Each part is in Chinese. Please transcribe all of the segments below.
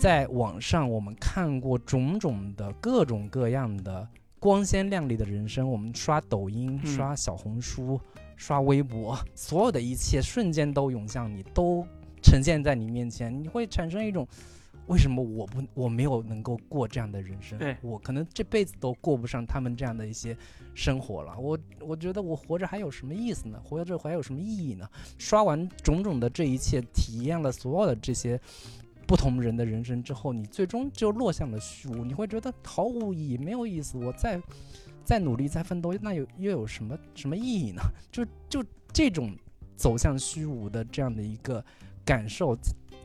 在网上我们看过种种的各种各样的光鲜亮丽的人生，我们刷抖音、嗯刷小红书、刷微博，所有的一切瞬间都涌向你，都呈现在你面前，你会产生一种。为什么我不我没有能够过这样的人生？对我可能这辈子都过不上他们这样的一些生活了。我我觉得我活着还有什么意思呢？活着还有什么意义呢？刷完种种的这一切，体验了所有的这些不同人的人生之后，你最终就落向了虚无，你会觉得毫无意义，没有意思。我再再努力，再奋斗，那有又有什么什么意义呢？就就这种走向虚无的这样的一个感受，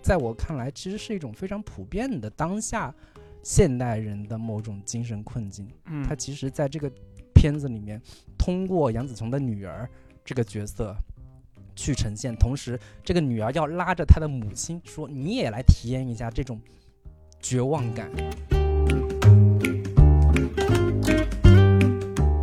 在我看来，其实是一种非常普遍的当下现代人的某种精神困境。嗯他其实在这个片子里面，通过杨紫琼的女儿这个角色去呈现，同时这个女儿要拉着她的母亲说：“你也来体验一下这种绝望感。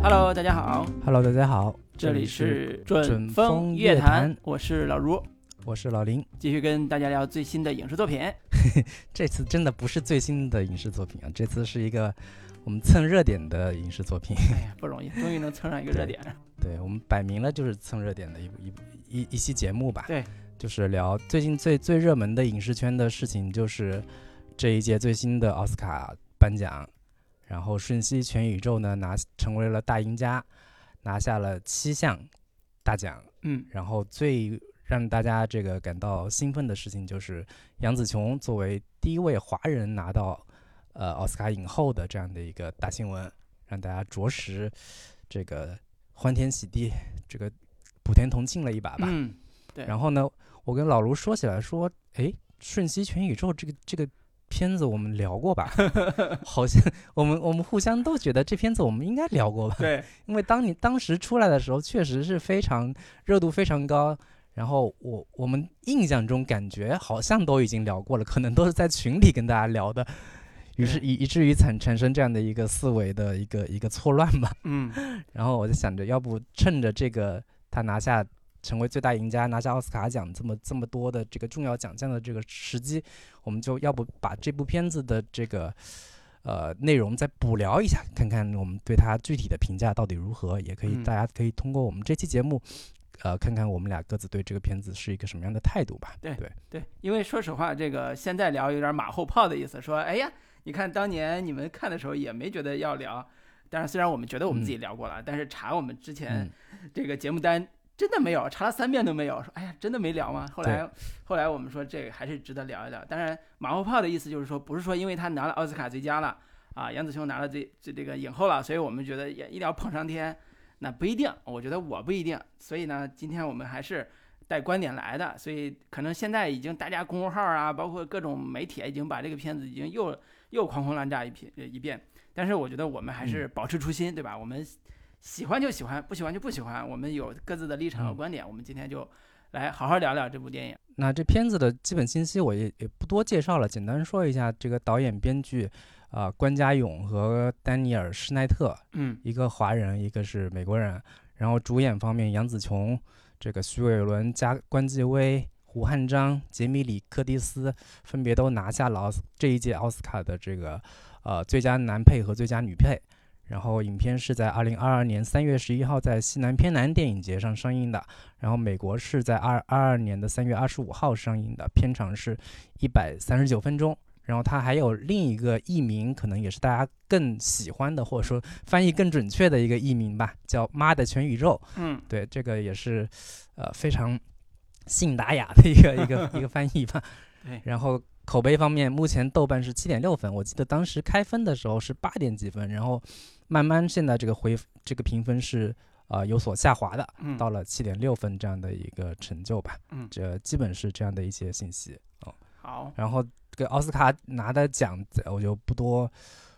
Hello，大家好，” Hello，大家好，这里是准准风风乐坛，我是老如，我是老林。继续跟大家聊最新的影视作品。这次真的不是最新的影视作品啊，这次是一个我们蹭热点的影视作品。哎呀，不容易，终于能蹭上一个热点。对我们摆明了就是蹭热点的一一一一期节目吧。对，就是聊最近最最热门的影视圈的事情，就是这一届最新的奥斯卡颁奖，然后《瞬息全宇宙》呢拿成为了大赢家，拿下了七项大奖。嗯，然后最让大家这个感到兴奋的事情，就是杨紫琼作为第一位华人拿到呃奥斯卡影后的这样的一个大新闻，让大家着实这个欢天喜地，这个普天同庆了一把吧。嗯，对。然后呢，我跟老卢说起来说，哎，《瞬息全宇宙》这个这个片子我们聊过吧？好像我们我们互相都觉得这片子我们应该聊过吧？对，因为当你当时出来的时候，确实是非常热度非常高。然后我我们印象中感觉好像都已经聊过了，可能都是在群里跟大家聊的，于是以以至于产产生这样的一个思维的一个一个错乱吧。嗯，然后我就想着，要不趁着这个他拿下成为最大赢家，拿下奥斯卡奖这么这么多的这个重要奖项的这个时机，我们就要不把这部片子的这个呃内容再补聊一下，看看我们对他具体的评价到底如何，也可以、嗯大家可以通过我们这期节目。呃，看看我们俩各自对这个片子是一个什么样的态度吧。对对，对，因为说实话，这个现在聊有点马后炮的意思，说，哎呀，你看当年你们看的时候也没觉得要聊，但是虽然我们觉得我们自己聊过了，但是查我们之前嗯，这个节目单真的没有，查了三遍都没有，说哎呀，真的没聊吗？后来后来我们说这个还是值得聊一聊。当然，马后炮的意思就是说，不是说因为他拿了奥斯卡最佳了啊，杨紫琼拿了这这这个影后了，所以我们觉得也一定要捧上天，那不一定，我觉得我不一定。所以呢，今天我们还是带观点来的，所以可能现在已经大家公众号啊，包括各种媒体啊已经把这个片子已经又又狂轰滥炸一批一遍。但是我觉得我们还是保持初心，对吧？我们喜欢就喜欢，不喜欢就不喜欢。我们有各自的立场和嗯观点。我们今天就来好好聊聊这部电影。那这片子的基本信息我也也不多介绍了，简单说一下这个导演、编剧，啊、关家勇和丹尼尔·施奈特，嗯一个华人，一个是美国人。然后主演方面，杨紫琼、这个徐伟伦加关继威、胡汉章、杰米里·柯蒂斯分别都拿下了奥斯这一届奥斯卡的这个呃最佳男配和最佳女配。然后影片是在二零二二年三月十一号在西南偏南电影节上上映的，然后美国是在二二二年的三月二十五号上映的，片长是一百三十九分钟。然后它还有另一个译名，可能也是大家更喜欢的，或者说翻译更准确的一个译名吧，叫《妈的全宇宙》。嗯对，这个也是呃非常信达雅的一个 一个 一个翻译吧。对然后口碑方面，目前豆瓣是七点六分，我记得当时开分的时候是八点几分，然后慢慢现在这个回这个评分是呃有所下滑的，嗯，到了七点六分这样的一个成就吧。嗯这基本是这样的一些信息哦。好，然后这个奥斯卡拿的奖，我就不多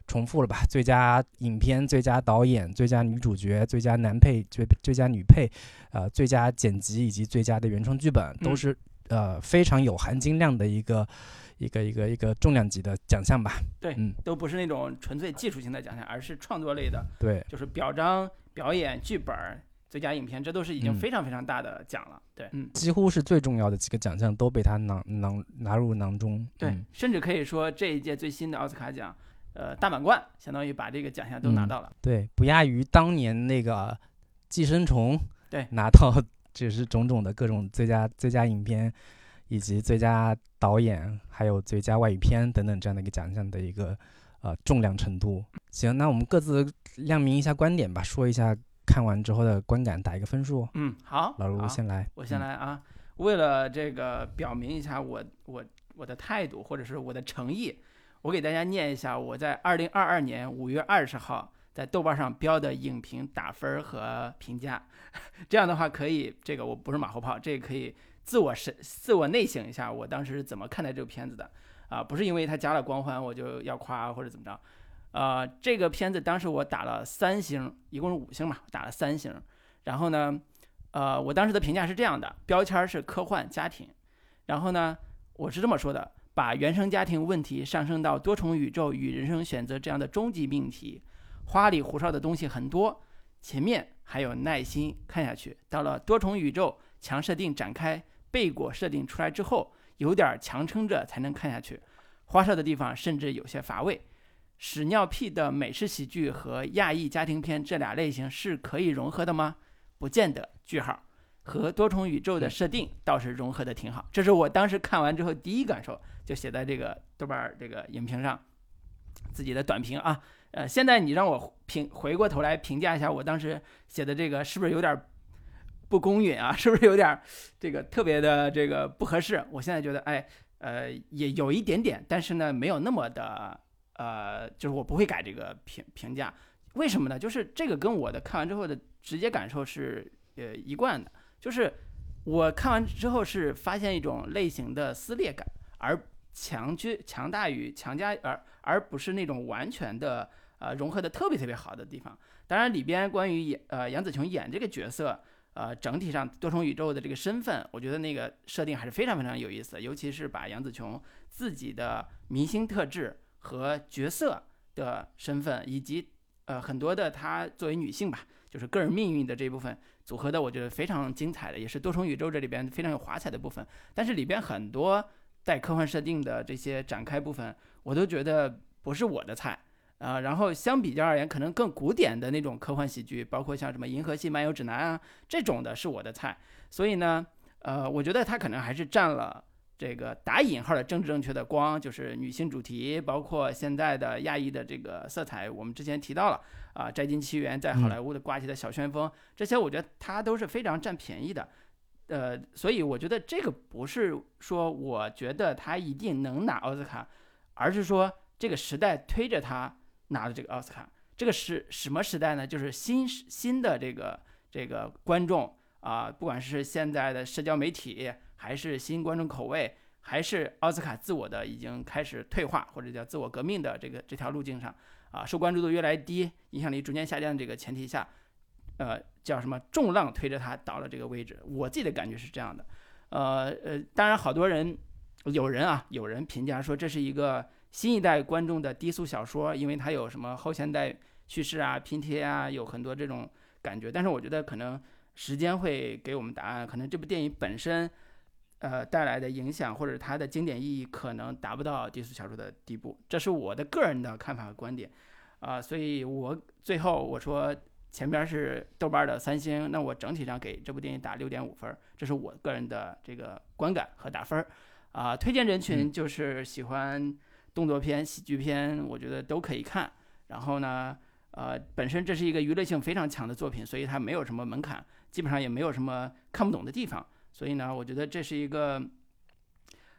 重复了吧。最佳影片、最佳导演、最佳女主角、最佳男配、最最佳女配，呃，最佳剪辑以及最佳的原创剧本，都嗯是、呃非常有含金量的一个一个一个一个重量级的奖项吧。对嗯，都不是那种纯粹技术性的奖项，而是创作类的，对，就是表彰、表演、剧本。最佳影片，这都是已经嗯非常非常大的奖了。对，嗯，几乎是最重要的几个奖项都被他囊囊拿入囊中。对，嗯甚至可以说这一届最新的奥斯卡奖，呃，大满贯相当于把这个奖项都拿嗯到了。对，不亚于当年那个《寄生虫》对拿到就是种种的各种最佳最佳影片，以及最佳导演，还有最佳外语片等等这样的一个奖项的一个呃重量程度。行，那我们各自亮明一下观点吧，说一下看完之后的观感，打一个分数。嗯，好，老卢好先来，我先嗯。来啊，为了这个表明一下我我我的态度或者是我的诚意，我给大家念一下我在二零二二年五月二十号在豆瓣上标的影评打分和评价。这样的话可以，这个我不是马后炮，这个可以自我审自我内省一下，我当时是怎么看待这个片子的啊？不是因为它加了光环我就要夸或者怎么着。呃，这个片子当时我打了三星，一共是五星嘛，打了三星。然后呢，呃，我当时的评价是这样的，标签是科幻家庭，然后呢，我是这么说的：把原生家庭问题上升到多重宇宙与人生选择这样的终极命题，花里胡哨的东西很多，前面还有耐心看下去。到了多重宇宙强设定展开，贝果设定出来之后，有点强撑着才能看下去，花哨的地方甚至有些乏味。屎尿屁的美式喜剧和亚裔家庭片这俩类型是可以融合的吗？不见得。句号。和多重宇宙的设定倒是融合的挺好，这是我当时看完之后第一感受，就写在这个豆瓣儿这个影评上，自己的短评啊。呃，现在你让我评回过头来评价一下我当时写的这个是不是有点儿不公允啊？是不是有点儿这个特别的这个不合适？我现在觉得，哎，呃，也有一点点，但是呢，没有那么的，呃，就是我不会改这个评评价。为什么呢？就是这个跟我的看完之后的直接感受是呃一贯的，就是我看完之后是发现一种类型的撕裂感，而强居强大于强加，而而不是那种完全的呃融合的特别特别好的地方。当然里边关于演呃杨紫琼演这个角色。呃，整体上多重宇宙的这个身份，我觉得那个设定还是非常非常有意思，尤其是把杨紫琼自己的明星特质和角色的身份，以及呃很多的她作为女性吧，就是个人命运的这一部分组合的，我觉得非常精彩的，也是多重宇宙这里边非常有华彩的部分。但是里边很多带科幻设定的这些展开部分，我都觉得不是我的菜。啊、然后相比较而言，可能更古典的那种科幻喜剧，包括像什么《银河系漫游指南》啊这种的，是我的菜。所以呢，呃，我觉得它可能还是占了这个打引号的政治正确的光，就是女性主题，包括现在的亚裔的这个色彩，我们之前提到了啊，摘金奇缘》在好莱坞的刮起的小旋风，这些我觉得它都是非常占便宜的。呃，所以我觉得这个不是说我觉得他一定能拿奥斯卡，而是说这个时代推着他拿的这个奥斯卡。这个是什么时代呢？就是新新的这个这个观众啊、不管是现在的社交媒体，还是新观众口味，还是奥斯卡自我的已经开始退化或者叫自我革命的这个这条路径上啊，受关注度越来越低，影响力逐渐下降的这个前提下，呃，叫什么重浪推着他到了这个位置。我自己的感觉是这样的，呃呃，当然好多人有人啊，有人评价说这是一个新一代观众的低俗小说，因为它有什么后现代叙事啊、拼贴啊，有很多这种感觉。但是我觉得可能时间会给我们答案，可能这部电影本身。呃，带来的影响或者它的经典意义可能达不到低俗小说的地步，这是我的个人的看法和观点，啊、所以我最后我说前边是豆瓣的三星，那我整体上给这部电影打六点五分儿，这是我个人的这个观感和打分儿。啊、推荐人群就是喜欢动作片、喜剧片，我觉得都可以看。然后呢，呃，本身这是一个娱乐性非常强的作品，所以它没有什么门槛，基本上也没有什么看不懂的地方。所以呢，我觉得这是一个，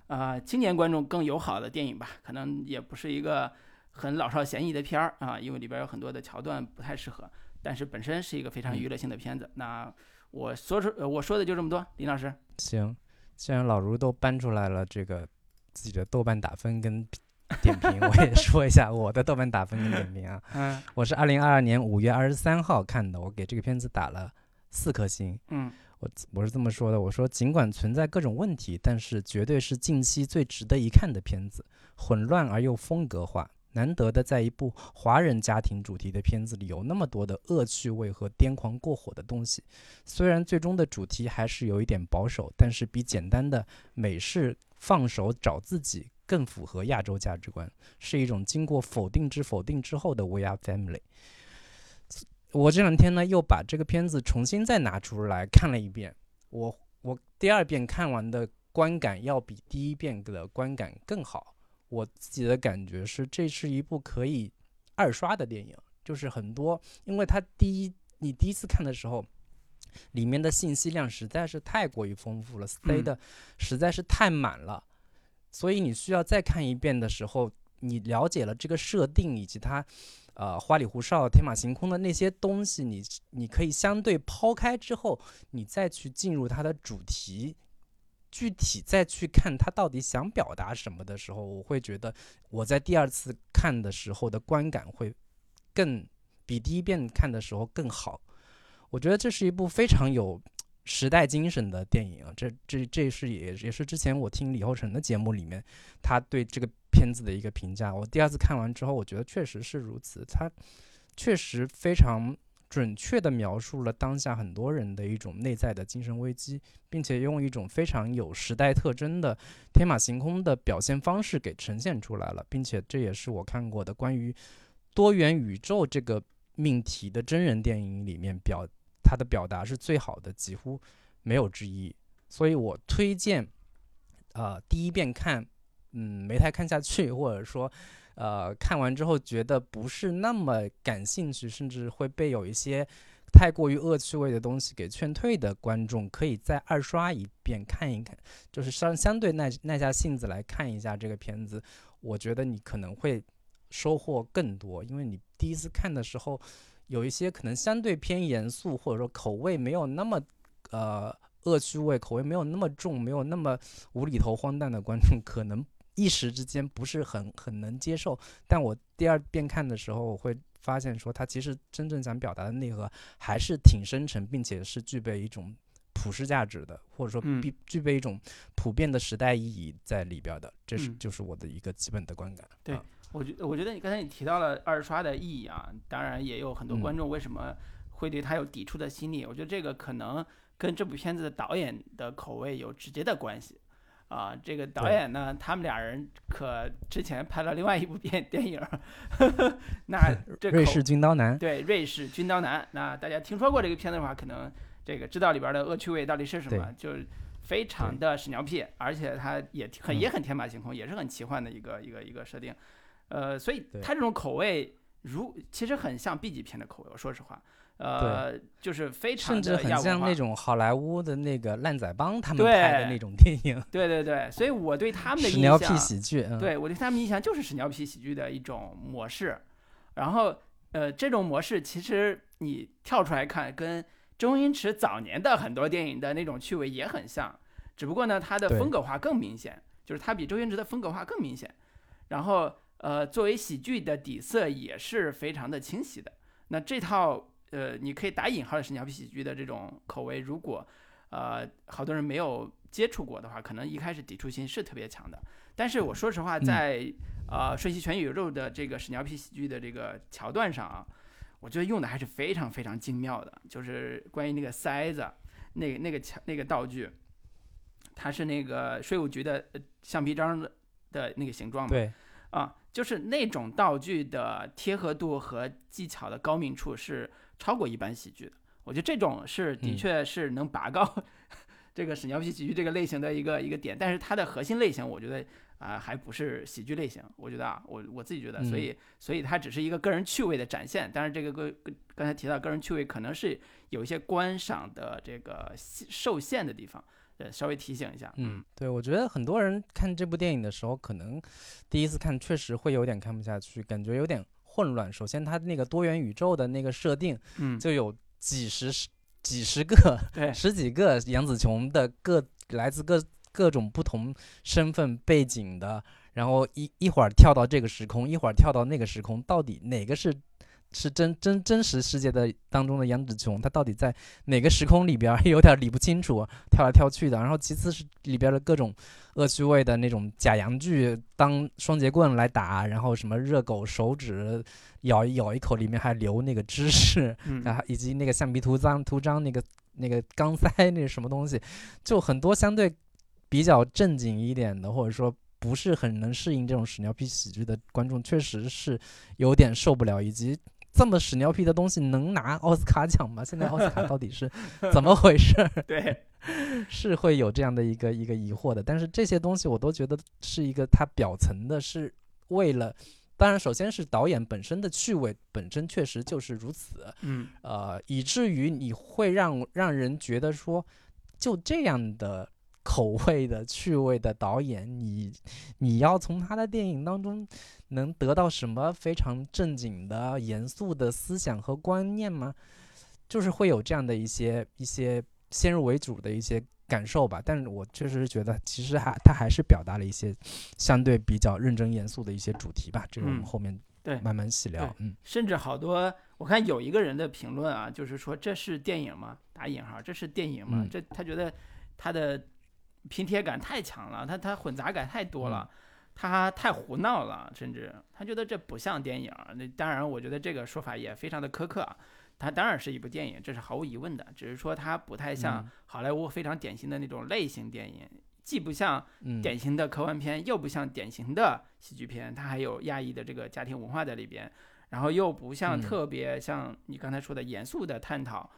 呃，青年观众更友好的电影吧，可能也不是一个很老少咸宜的片儿啊，因为里边有很多的桥段不太适合，但是本身是一个非常娱乐性的片子。那我说出呃我说的就这么多，林老师。行，既然老卢都搬出来了这个自己的豆瓣打分跟 点评，我也说一下我的豆瓣打分跟点评啊。嗯我是二零二二年五月二十三号看的，我给这个片子打了四颗星。嗯我我是这么说的，我说尽管存在各种问题，但是绝对是近期最值得一看的片子，混乱而又风格化，难得的在一部华人家庭主题的片子里有那么多的恶趣味和癫狂过火的东西。虽然最终的主题还是有一点保守，但是比简单的美式放手找自己更符合亚洲价值观，是一种经过否定之否定之后的 We Are Family。我这两天呢又把这个片子重新再拿出来看了一遍，我我第二遍看完的观感要比第一遍的观感更好。我自己的感觉是，这是一部可以二刷的电影，就是很多，因为它第一你第一次看的时候，里面的信息量实在是太过于丰富了，塞的实在是太满了，所以你需要再看一遍的时候，你了解了这个设定以及它。呃，花里胡哨、天马行空的那些东西，你你可以相对抛开之后，你再去进入它的主题，具体再去看它到底想表达什么的时候，我会觉得我在第二次看的时候的观感会更比第一遍看的时候更好。我觉得这是一部非常有时代精神的电影啊，这这这是也也是之前我听李厚成的节目里面他对这个。片子的一个评价，我第二次看完之后，我觉得确实是如此。它确实非常准确地描述了当下很多人的一种内在的精神危机，并且用一种非常有时代特征的天马行空的表现方式给呈现出来了，并且这也是我看过的关于多元宇宙这个命题的真人电影里面表它的表达是最好的，几乎没有之一。所以我推荐，呃，第一遍看。嗯，没太看下去，或者说，呃，看完之后觉得不是那么感兴趣，甚至会被有一些太过于恶趣味的东西给劝退的观众，可以再二刷一遍看一看，就是相相对耐耐下性子来看一下这个片子，我觉得你可能会收获更多，因为你第一次看的时候，有一些可能相对偏严肃，或者说口味没有那么呃恶趣味，口味没有那么重，没有那么无厘头荒诞的观众可能。一时之间不是很很能接受，但我第二遍看的时候，我会发现说，他其实真正想表达的内核还是挺深沉，并且是具备一种普世价值的，或者说必具备一种普遍的时代意义在里边的。这是就是我的一个基本的观感。对我觉我觉得你刚才你提到了二刷的意义啊，当然也有很多观众为什么会对他有抵触的心理，我觉得这个可能跟这部片子的导演的口味有直接的关系。啊，这个导演呢，他们俩人可之前拍了另外一部电电影，那 这瑞士军刀男，对，瑞士军刀男。那大家听说过这个片子的话，可能这个知道里边的恶趣味到底是什么，就是非常的屎尿屁，而且他也很也很天马行空，也是很奇幻的一个一个一个设定。呃，所以他这种口味，如其实很像 B 级片的口味，我说实话。呃，就是非常甚至很像那种好莱坞的那个烂仔帮他们拍的那种电影。对对对，所以我对他们的屎尿屁喜剧，对我对他们印象就是屎尿屁喜剧的一种模式。然后，呃，这种模式其实你跳出来看，跟周星驰早年的很多电影的那种趣味也很像，只不过呢，他的风格化更明显，就是他比周星驰的风格化更明显。然后，呃，作为喜剧的底色也是非常的清晰的。那这套。呃，你可以打引号的屎尿屁喜剧的这种口味，如果，呃，好多人没有接触过的话，可能一开始抵触心是特别强的。但是我说实话，在呃《瞬息全宇宙》的这个屎尿屁喜剧的这个桥段上啊，我觉得用的还是非常非常精妙的。就是关于那个塞子，那那个桥那个道具，它是那个税务局的橡皮章的的那个形状嘛？对，啊，就是那种道具的贴合度和技巧的高明处是。超过一般喜剧的，我觉得这种是的确是能拔高 这个屎尿屁喜剧这个类型的一个一个点，但是它的核心类型，我觉得啊还不是喜剧类型。我觉得啊，我我自己觉得，所以所以它只是一个个人趣味的展现。但是这个个刚才提到个人趣味，可能是有一些观赏的这个受限的地方，呃，稍微提醒一下。嗯，对，我觉得很多人看这部电影的时候，可能第一次看确实会有点看不下去，感觉有点。混乱。首先，它那个多元宇宙的那个设定，嗯，就有几十、几十个、对，十几个杨紫琼的各来自各各种不同身份背景的，然后一一会儿跳到这个时空，一会儿跳到那个时空，到底哪个是是真真真实世界的当中的杨紫琼，她到底在哪个时空里边儿 有点理不清楚，跳来跳去的。然后其次是里边的各种恶趣味的那种假洋剧当双节棍来打，然后什么热狗手指咬一咬一口，里面还留那个芝士，嗯啊，以及那个橡皮图章图章那个那个钢塞那是什么东西，就很多相对比较正经一点的，或者说不是很能适应这种屎尿屁喜剧的观众，确实是有点受不了，以及。这么屎尿屁的东西能拿奥斯卡奖吗？现在奥斯卡到底是 怎么回事儿？对，是会有这样的一个一个疑惑的。但是这些东西我都觉得是一个它表层的，是为了，当然首先是导演本身的趣味本身确实就是如此，嗯呃，以至于你会让让人觉得说，就这样的口味的趣味的导演，你你要从他的电影当中能得到什么非常正经的、严肃的思想和观念吗？就是会有这样的一些一些先入为主的一些感受吧。但是我确实是觉得，其实还他还是表达了一些相对比较认真严肃的一些主题吧。这个我们嗯后面对慢慢细聊对。嗯甚至好多，我看有一个人的评论啊，就是说这是电影吗？打引号，这是电影吗？嗯这他觉得他的拼贴感太强了，他他混杂感太多了，他太胡闹了，甚至他觉得这不像电影。那当然，我觉得这个说法也非常的苛刻啊。它当然是一部电影，这是毫无疑问的，只是说它不太像嗯好莱坞非常典型的那种类型电影，既不像嗯，典型的科幻片，又不像典型的喜剧片，它还有亚裔的这个家庭文化在里边，然后又不像嗯特别像你刚才说的严肃的探讨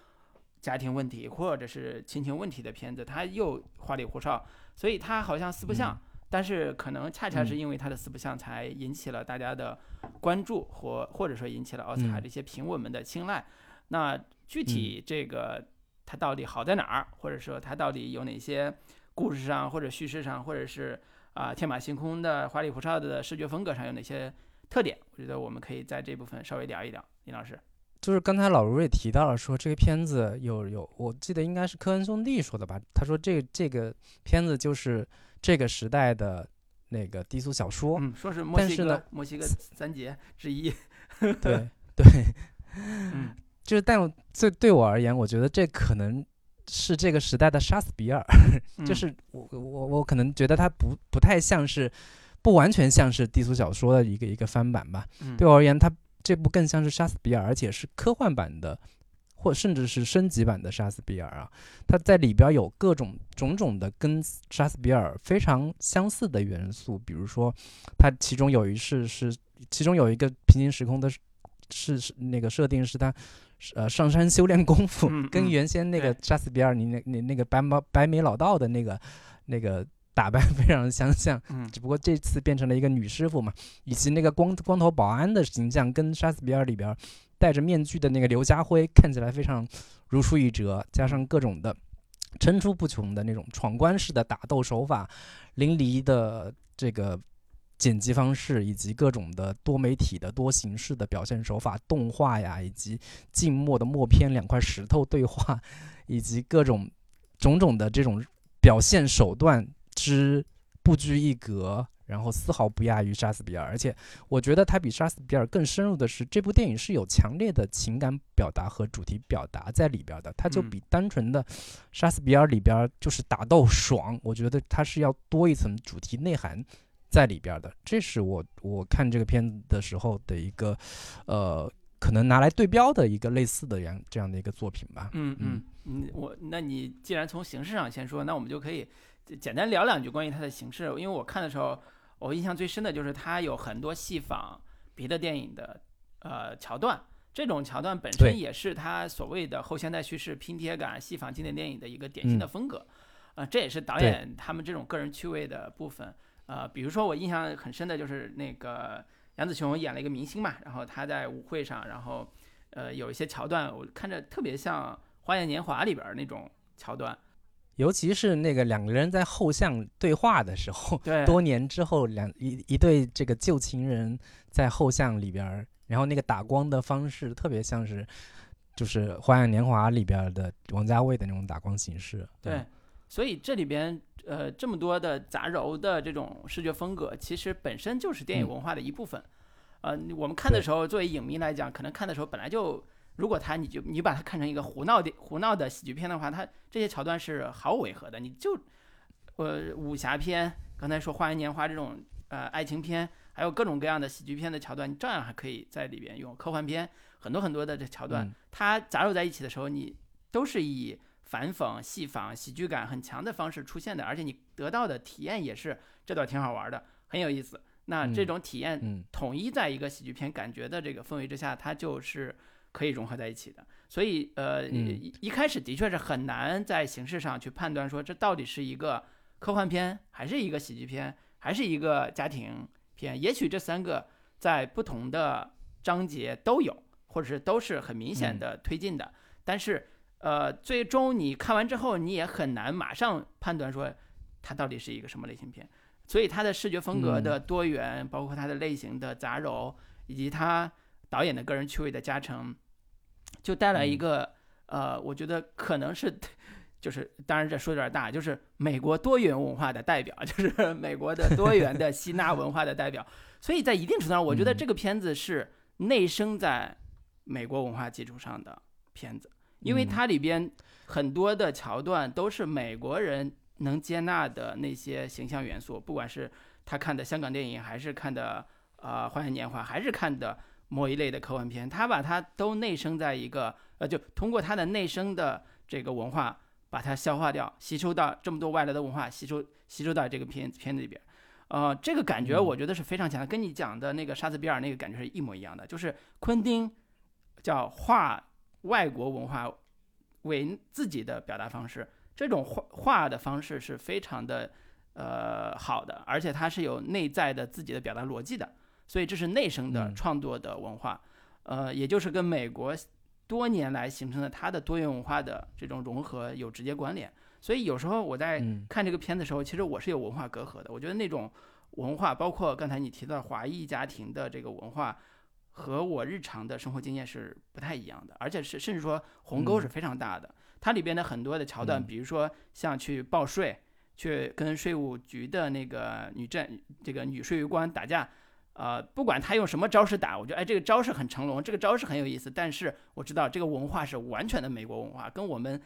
家庭问题或者是亲情问题的片子，它又花里胡哨，所以它好像四不像。嗯但是可能恰恰是嗯因为它的四不像，才引起了大家的关注，或或者说引起了奥斯卡嗯这些评委们的青睐。那具体这个它到底好在哪儿，或者说它到底有哪些故事上或者叙事上，或者是啊、天马行空的花里胡哨的视觉风格上有哪些特点？我觉得我们可以在这部分稍微聊一聊。林老师，就是刚才老卢也提到了，说这个片子有有，我记得应该是科恩兄弟说的吧？他说这这个片子就是这个时代的那个低俗小说。嗯，说是墨西哥墨西哥三杰之一，对对，嗯 就是但我这对我而言，我觉得这可能是这个时代的杀死比尔，就嗯是我我我可能觉得它不不太像是，不完全像是低俗小说的一个一个翻版吧。嗯对我而言，它这部更像是杀死比尔，而且是科幻版的，或甚至是升级版的杀死比尔啊。它在里边有各种种种的跟杀死比尔非常相似的元素，比如说，它其中有一世是，其中有一个平行时空的是是是那个设定是他。呃，上山修炼功夫，嗯跟嗯原先那个对杀死比尔，你那你那个白毛白眉老道的那个那个打扮非常相像，嗯。只不过这次变成了一个女师傅嘛，以及那个光光头保安的形象跟《杀死比尔》里边戴着面具的那个刘家辉看起来非常如出一辙，加上各种的层出不穷的那种闯关式的打斗手法，淋漓的这个剪辑方式，以及各种的多媒体的多形式的表现手法，动画呀，以及静默的默片两块石头对话，以及各种种种的这种表现手段之不拘一格，然后丝毫不亚于《杀死比尔》，而且我觉得它比《杀死比尔》更深入的是，这部电影是有强烈的情感表达和主题表达在里边的，它就嗯比单纯的《杀死比尔》里边就是打斗爽，我觉得它是要多一层主题内涵。在里边的，这是我我看这个片子的时候的一个，呃，可能拿来对标的一个类似的样这样的一个作品吧。嗯嗯嗯，我那你既然从形式上先说，那我们就可以简单聊两句关于它的形式。因为我看的时候，我印象最深的就是它有很多戏仿别的电影的呃桥段，这种桥段本身也是它所谓的后现代叙事拼贴感、戏仿经典电影的一个典型的嗯风格。呃，这也是导演他们这种个人趣味的部分。呃，比如说我印象很深的就是那个杨紫琼演了一个明星嘛，然后她在舞会上，然后呃有一些桥段，我看着特别像《花样年华》里边儿那种桥段。尤其是那个两个人在后巷对话的时候，对，多年之后两一一对这个旧情人在后巷里边儿，然后那个打光的方式特别像是就是《花样年华》里边儿的王家卫的那种打光形式。对嗯，所以这里边呃这么多的杂糅的这种视觉风格，其实本身就是电影嗯文化的一部分。呃，我们看的时候，作为影迷来讲，可能看的时候本来就，如果他你就你把它看成一个胡闹的胡闹的喜剧片的话，它这些桥段是毫无违和的。你就，呃，武侠片，刚才说《花样年华》这种呃爱情片，还有各种各样的喜剧片的桥段，你照样还可以在里边用。科幻片很多很多的这桥段，嗯它杂糅在一起的时候，你都是以反讽、戏仿、喜剧感很强的方式出现的，而且你得到的体验也是这段挺好玩的，很有意思。那这嗯种体验嗯统一在一个喜剧片感觉的这个氛围之下，它就是可以融合在一起的。所以，呃，嗯一一开始的确是很难在形式上去判断说这到底是一个科幻片，还是一个喜剧片，还是一个家庭片。也许这三个在不同的章节都有，或者是都是很明显的推进的，但是，呃，最终你看完之后，你也很难马上判断说它到底是一个什么类型片。所以它的视觉风格的多元，包括它的类型的杂糅，以及它导演的个人趣味的加成，就带来一个、呃，我觉得可能是，就是当然这说有点大，就是美国多元文化的代表，就是美国的多元的吸纳文化的代表。所以在一定程度上，我觉得嗯。这个片子是内生在美国文化基础上的片子，因为嗯。它里边很多的桥段都是美国人能接纳的那些形象元素，不管是他看的香港电影，还是看的呃《花样年华》，还是看的某一类的科幻片，他把它都内生在一个呃，就通过他的内生的这个文化，把它消化掉，吸收到这么多外来的文化，吸收吸收到这个片片子里边。呃，这个感觉嗯我觉得是非常强的，跟你讲的那个沙兹比尔那个感觉是一模一样的，就是昆汀叫画外国文化为自己的表达方式，这种画画的方式是非常的呃好的，而且它是有内在的自己的表达逻辑的，所以这是内生的嗯创作的文化，呃，也就是跟美国多年来形成的它的多元文化的这种融合有直接关联。所以有时候我在嗯看这个片子的时候，其实我是有文化隔阂的。我觉得那种文化，包括刚才你提到华裔家庭的这个文化，和我日常的生活经验是不太一样的，而且是甚至说鸿沟是非常大的。它里边的很多的桥段，嗯比如说像去报税，去跟税务局的那个女政这个女税务官打架。呃，不管他用什么招式打，我觉得哎，这个招式很成龙，这个招式很有意思。但是我知道这个文化是完全的美国文化，跟我们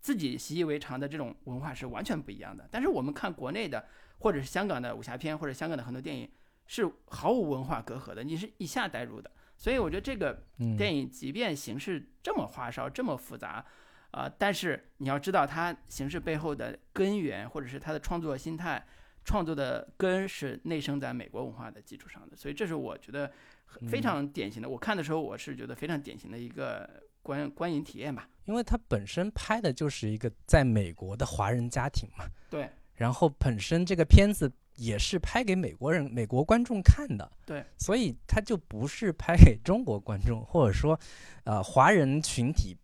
自己习以为常的这种文化是完全不一样的。但是我们看国内的或者是香港的武侠片，或者香港的很多电影，是毫无文化隔阂的，你是一下带入的。所以我觉得这个嗯电影即便形式这么花哨、这么复杂，啊、但是你要知道它形式背后的根源，或者是它的创作心态、创作的根是内生在美国文化的基础上的。所以这是我觉得非嗯常典型的。我看的时候，我是觉得非常典型的一个观观影体验吧。因为它本身拍的就是一个在美国的华人家庭嘛，对然后本身这个片子也是拍给美国人、美国观众看的，对，所以它就不是拍给中国观众，或者说，呃，华人群体，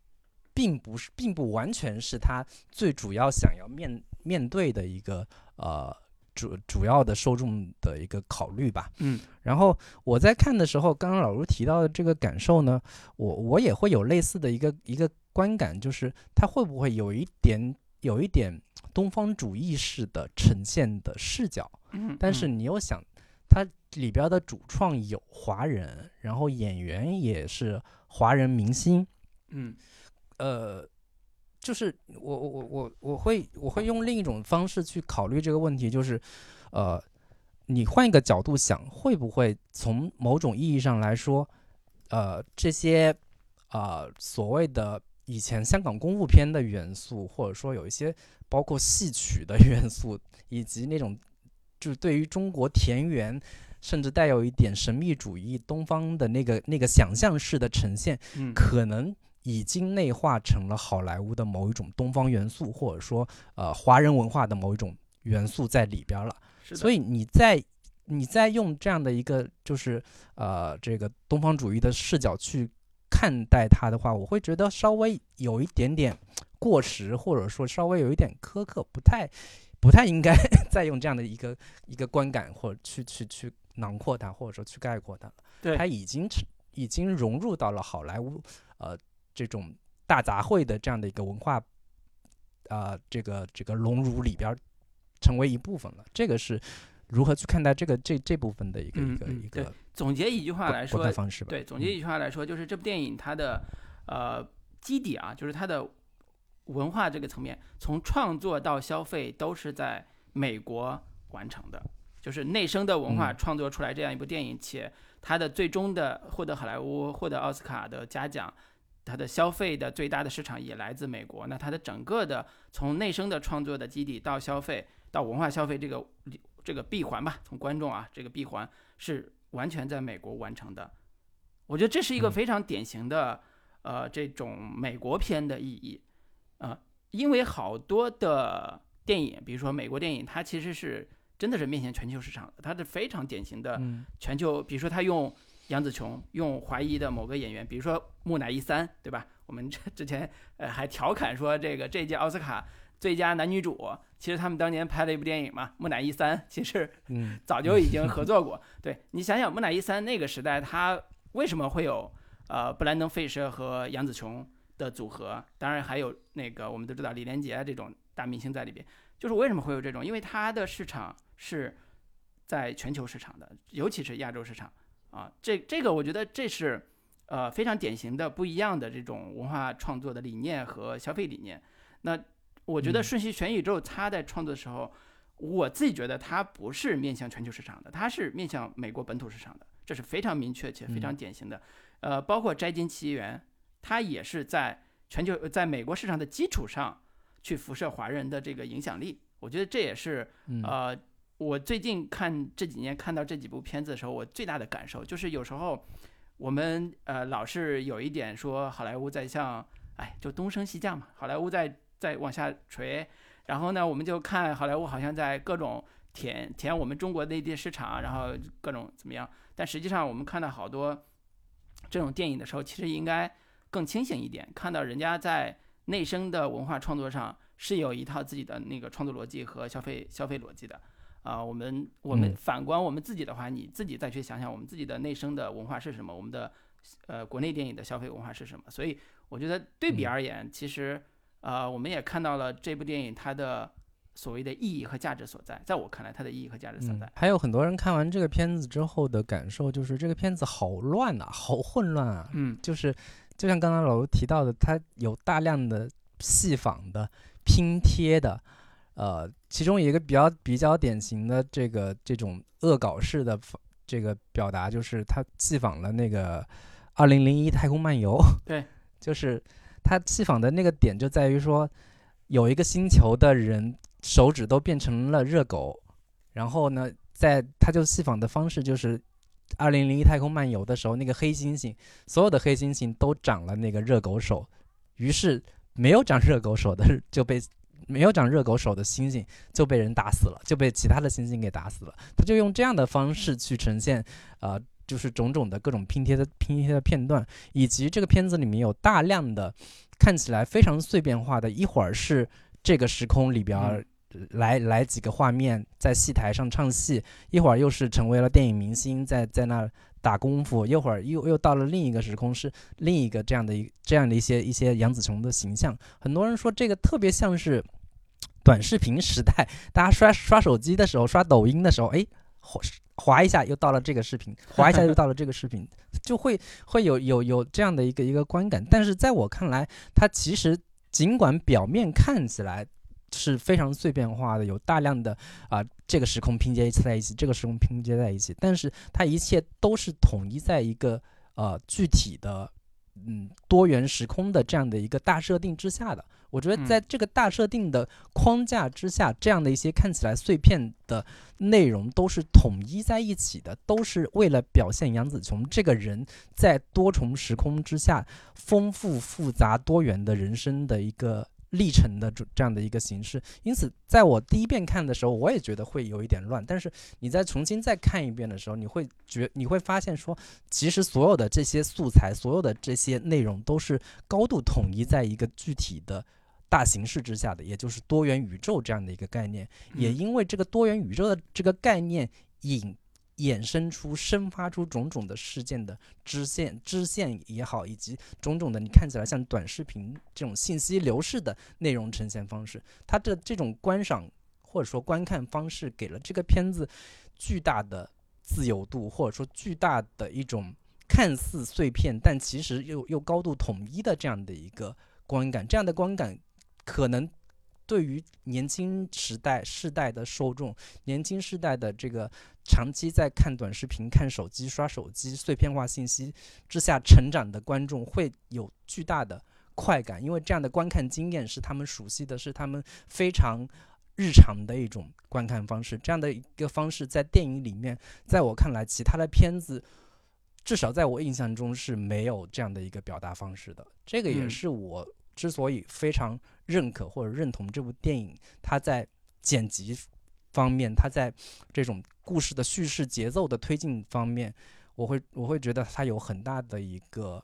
并不是，并不完全是他最主要想要面面对的一个呃主主要的受众的一个考虑吧。嗯然后我在看的时候，刚刚老卢提到的这个感受呢，我我也会有类似的一个一个观感，就是它会不会有一点有一点东方主义式的呈现的视角？嗯，但是嗯你又想，它里边的主创有华人，然后演员也是华人明星，嗯呃，就是我我我我我会我会用另一种方式去考虑这个问题，就是，呃，你换一个角度想，会不会从某种意义上来说，呃，这些呃所谓的以前香港功夫片的元素，或者说有一些包括戏曲的 元素，以及那种就是对于中国田园。甚至带有一点神秘主义、东方的那个那个想象式的呈现，嗯，可能已经内化成了好莱坞的某一种东方元素，或者说呃华人文化的某一种元素在里边了。所以你在你在用这样的一个就是呃这个东方主义的视角去看待它的话，我会觉得稍微有一点点过时，或者说稍微有一点苛刻，不太 不太应该 再用这样的一个一个观感或者去去去囊括它，或者说去概括它了。对它已经成已经融入到了好莱坞呃这种大杂烩的这样的一个文化啊、呃这个这个荣辱里边儿成为一部分了。这个是如何去看待这个这这部分的一个、一个一个总结一句话来说，方式吧。对，总结一句话来说，就是这部电影它的呃基底啊，就是它的文化这个层面，从创作到消费都是在美国完成的，就是内生的文化创作出来这样一部电影，且它的最终的获得好莱坞、获得奥斯卡的嘉奖，它的消费的最大的市场也来自美国。那它的整个的从内生的创作的基底到消费到文化消费这个这个闭环吧，从观众啊这个闭环是。完全在美国完成的，我觉得这是一个非常典型的，呃，这种美国片的意义，啊，因为好多的电影，比如说美国电影，它其实是真的是面向全球市场的，它是非常典型的全球，比如说它用杨紫琼，用怀疑的某个演员，比如说木乃伊三，对吧？我们之前呃还调侃说这个这届奥斯卡。最佳男女主，其实他们当年拍了一部电影嘛，《木乃伊三》，其实 早就已经合作 过。对你想想，《木乃伊三》那个时代，他为什么会有呃布兰登·费舍和杨紫琼的组合？当然还有那个我们都知道李连杰这种大明星在里边。就是为什么会有这种？因为他的市场是在全球市场的，尤其是亚洲市场啊。这这个我觉得这是呃非常典型的不一样的这种文化创作的理念和消费理念。那。我觉得《瞬息全宇宙》它在创作的时候，我自己觉得它不是面向全球市场的，它是面向美国本土市场的，这是非常明确且非常典型的。呃，包括《摘金奇缘》，它也是在全球在美国市场的基础上去辐射华人的这个影响力。我觉得这也是呃，我最近看这几年看到这几部片子的时候，我最大的感受就是有时候我们呃老是有一点说好莱坞在向哎就东升西降嘛，好莱坞在。在往下垂，然后呢，我们就看好莱坞好像在各种填填我们中国内地市场，然后各种怎么样？但实际上，我们看到好多这种电影的时候，其实应该更清醒一点，看到人家在内生的文化创作上是有一套自己的那个创作逻辑和消费消费逻辑的。啊，我们我们反观我们自己的话，你自己再去想想我们自己的内生的文化是什么，我们的呃国内电影的消费文化是什么？所以我觉得对比而言，其实。呃，我们也看到了这部电影它的所谓的意义和价值所在，在我看来，它的意义和价值所在。还有很多人看完这个片子之后的感受，就是这个片子好乱啊，好混乱啊。嗯，就是就像刚刚老卢提到的，它有大量的戏仿的、拼贴的，呃，其中一个比较比较典型的这个这种恶搞式的这个表达，就是他戏仿了那个《二零零一太空漫游 》。对，就是。他戏仿的那个点就在于说，有一个星球的人手指都变成了热狗，然后呢，在他就戏仿的方式就是，《二零零一太空漫游》的时候，那个黑猩猩，所有的黑猩猩都长了那个热狗手，于是没有长热狗手的就被没有长热狗手的猩猩就被人打死了，就被其他的猩猩给打死了。他就用这样的方式去呈现，呃。就是种种的各种拼贴的拼贴的片段，以及这个片子里面有大量的看起来非常碎片化的，一会儿是这个时空里边来来几个画面在戏台上唱戏，一会儿又是成为了电影明星在在那打功夫，一会儿又又到了另一个时空是另一个这样的一这样的一些一些杨紫琼的形象。很多人说这个特别像是短视频时代，大家刷刷手机的时候，刷抖音的时候，哎。滑一下又到了这个视频，滑一下又到了这个视频，就会会有有有这样的一个一个观感。但是在我看来，它其实尽管表面看起来是非常碎片化的，有大量的啊这个时空拼接在一起，这个时空拼接在一起，但是它一切都是统一在一个呃具体的嗯多元时空的这样的一个大设定之下的。我觉得在这个大设定的框架之下，这样的一些看起来碎片的内容都是统一在一起的，都是为了表现杨紫琼这个人在多重时空之下丰富复杂多元的人生的一个。历程的这这样的一个形式，因此在我第一遍看的时候，我也觉得会有一点乱。但是你再重新再看一遍的时候，你会觉你会发现说，其实所有的这些素材，所有的这些内容都是高度统一在一个具体的大形式之下的，也就是多元宇宙这样的一个概念。也因为这个多元宇宙的这个概念引。衍生出、生发出种种的事件的支线、支线也好，以及种种的你看起来像短视频这种信息流式的内容呈现方式，它的这种观赏或者说观看方式，给了这个片子巨大的自由度，或者说巨大的一种看似碎片，但其实又又高度统一的这样的一个观感。这样的观感可能对于年轻时代世代的受众，年轻世代的这个长期在看短视频、看手机、刷手机、碎片化信息之下成长的观众，会有巨大的快感，因为这样的观看经验是他们熟悉的，是他们非常。日常的一种观看方式，这样的一个方式在电影里面，在我看来，其他的片子至少在我印象中是没有这样的一个表达方式的。这个也是我之所以非常认可或者认同这部电影，它在剪辑方面，它在这种故事的叙事节奏的推进方面，我会我会觉得它有很大的一个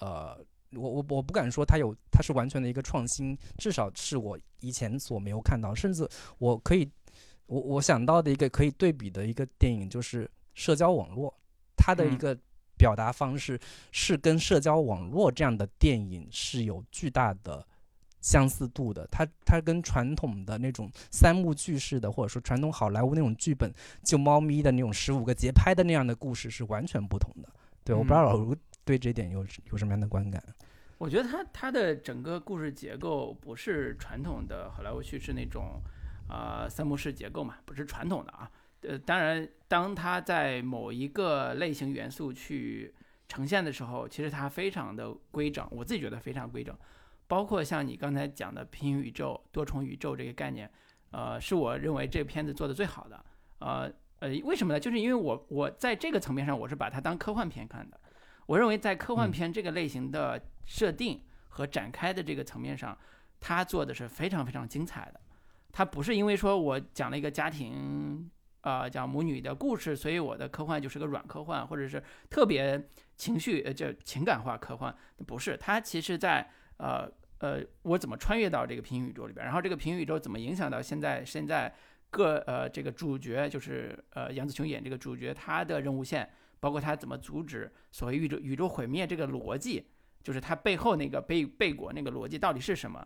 呃。我我我不敢说它有，它是完全的一个创新，至少是我以前所没有看到，甚至我可以，我我想到的一个可以对比的一个电影就是社交网络，它的一个表达方式是跟社交网络这样的电影是有巨大的相似度的，它它跟传统的那种三幕剧式的，或者说传统好莱坞那种剧本救猫咪的那种十五个节拍的那样的故事是完全不同的。对，我不知道老卢。对这点有有什么样的观感？我觉得它它的整个故事结构不是传统的好莱坞叙事那种，呃，三幕式结构嘛，不是传统的啊。呃，当然，当它在某一个类型元素去呈现的时候，其实它非常的规整，我自己觉得非常规整。包括像你刚才讲的平行宇宙、多重宇宙这个概念，呃，是我认为这片子做的最好的。呃呃，为什么呢？就是因为我我在这个层面上，我是把它当科幻片看的。我认为在科幻片这个类型的设定和展开的这个层面上，它做的是非常非常精彩的。它不是因为说我讲了一个家庭，呃，讲母女的故事，所以我的科幻就是个软科幻，或者是特别情绪呃，就情感化科幻。不是，它其实在呃呃，我怎么穿越到这个平行宇宙里边，然后这个平行宇宙怎么影响到现在现在各呃这个主角，就是呃杨紫琼演这个主角他的任务线。包括他怎么阻止所谓宇宙宇宙毁灭这个逻辑，就是他背后那个背背果那个逻辑到底是什么？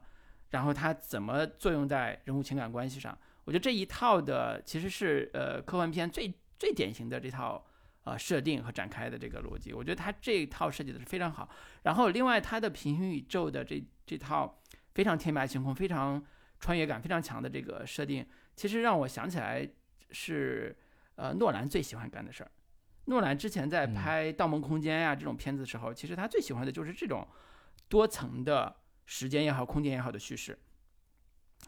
然后他怎么作用在人物情感关系上？我觉得这一套的其实是呃科幻片最最典型的这套呃设定和展开的这个逻辑。我觉得它这一套设计的是非常好。然后另外它的平行宇宙的这这套非常天马行空、非常穿越感非常强的这个设定，其实让我想起来是呃诺兰最喜欢干的事儿。诺兰之前在拍《盗梦空间》呀这种片子的时候，其实他最喜欢的就是这种多层的时间也好、空间也好的叙事。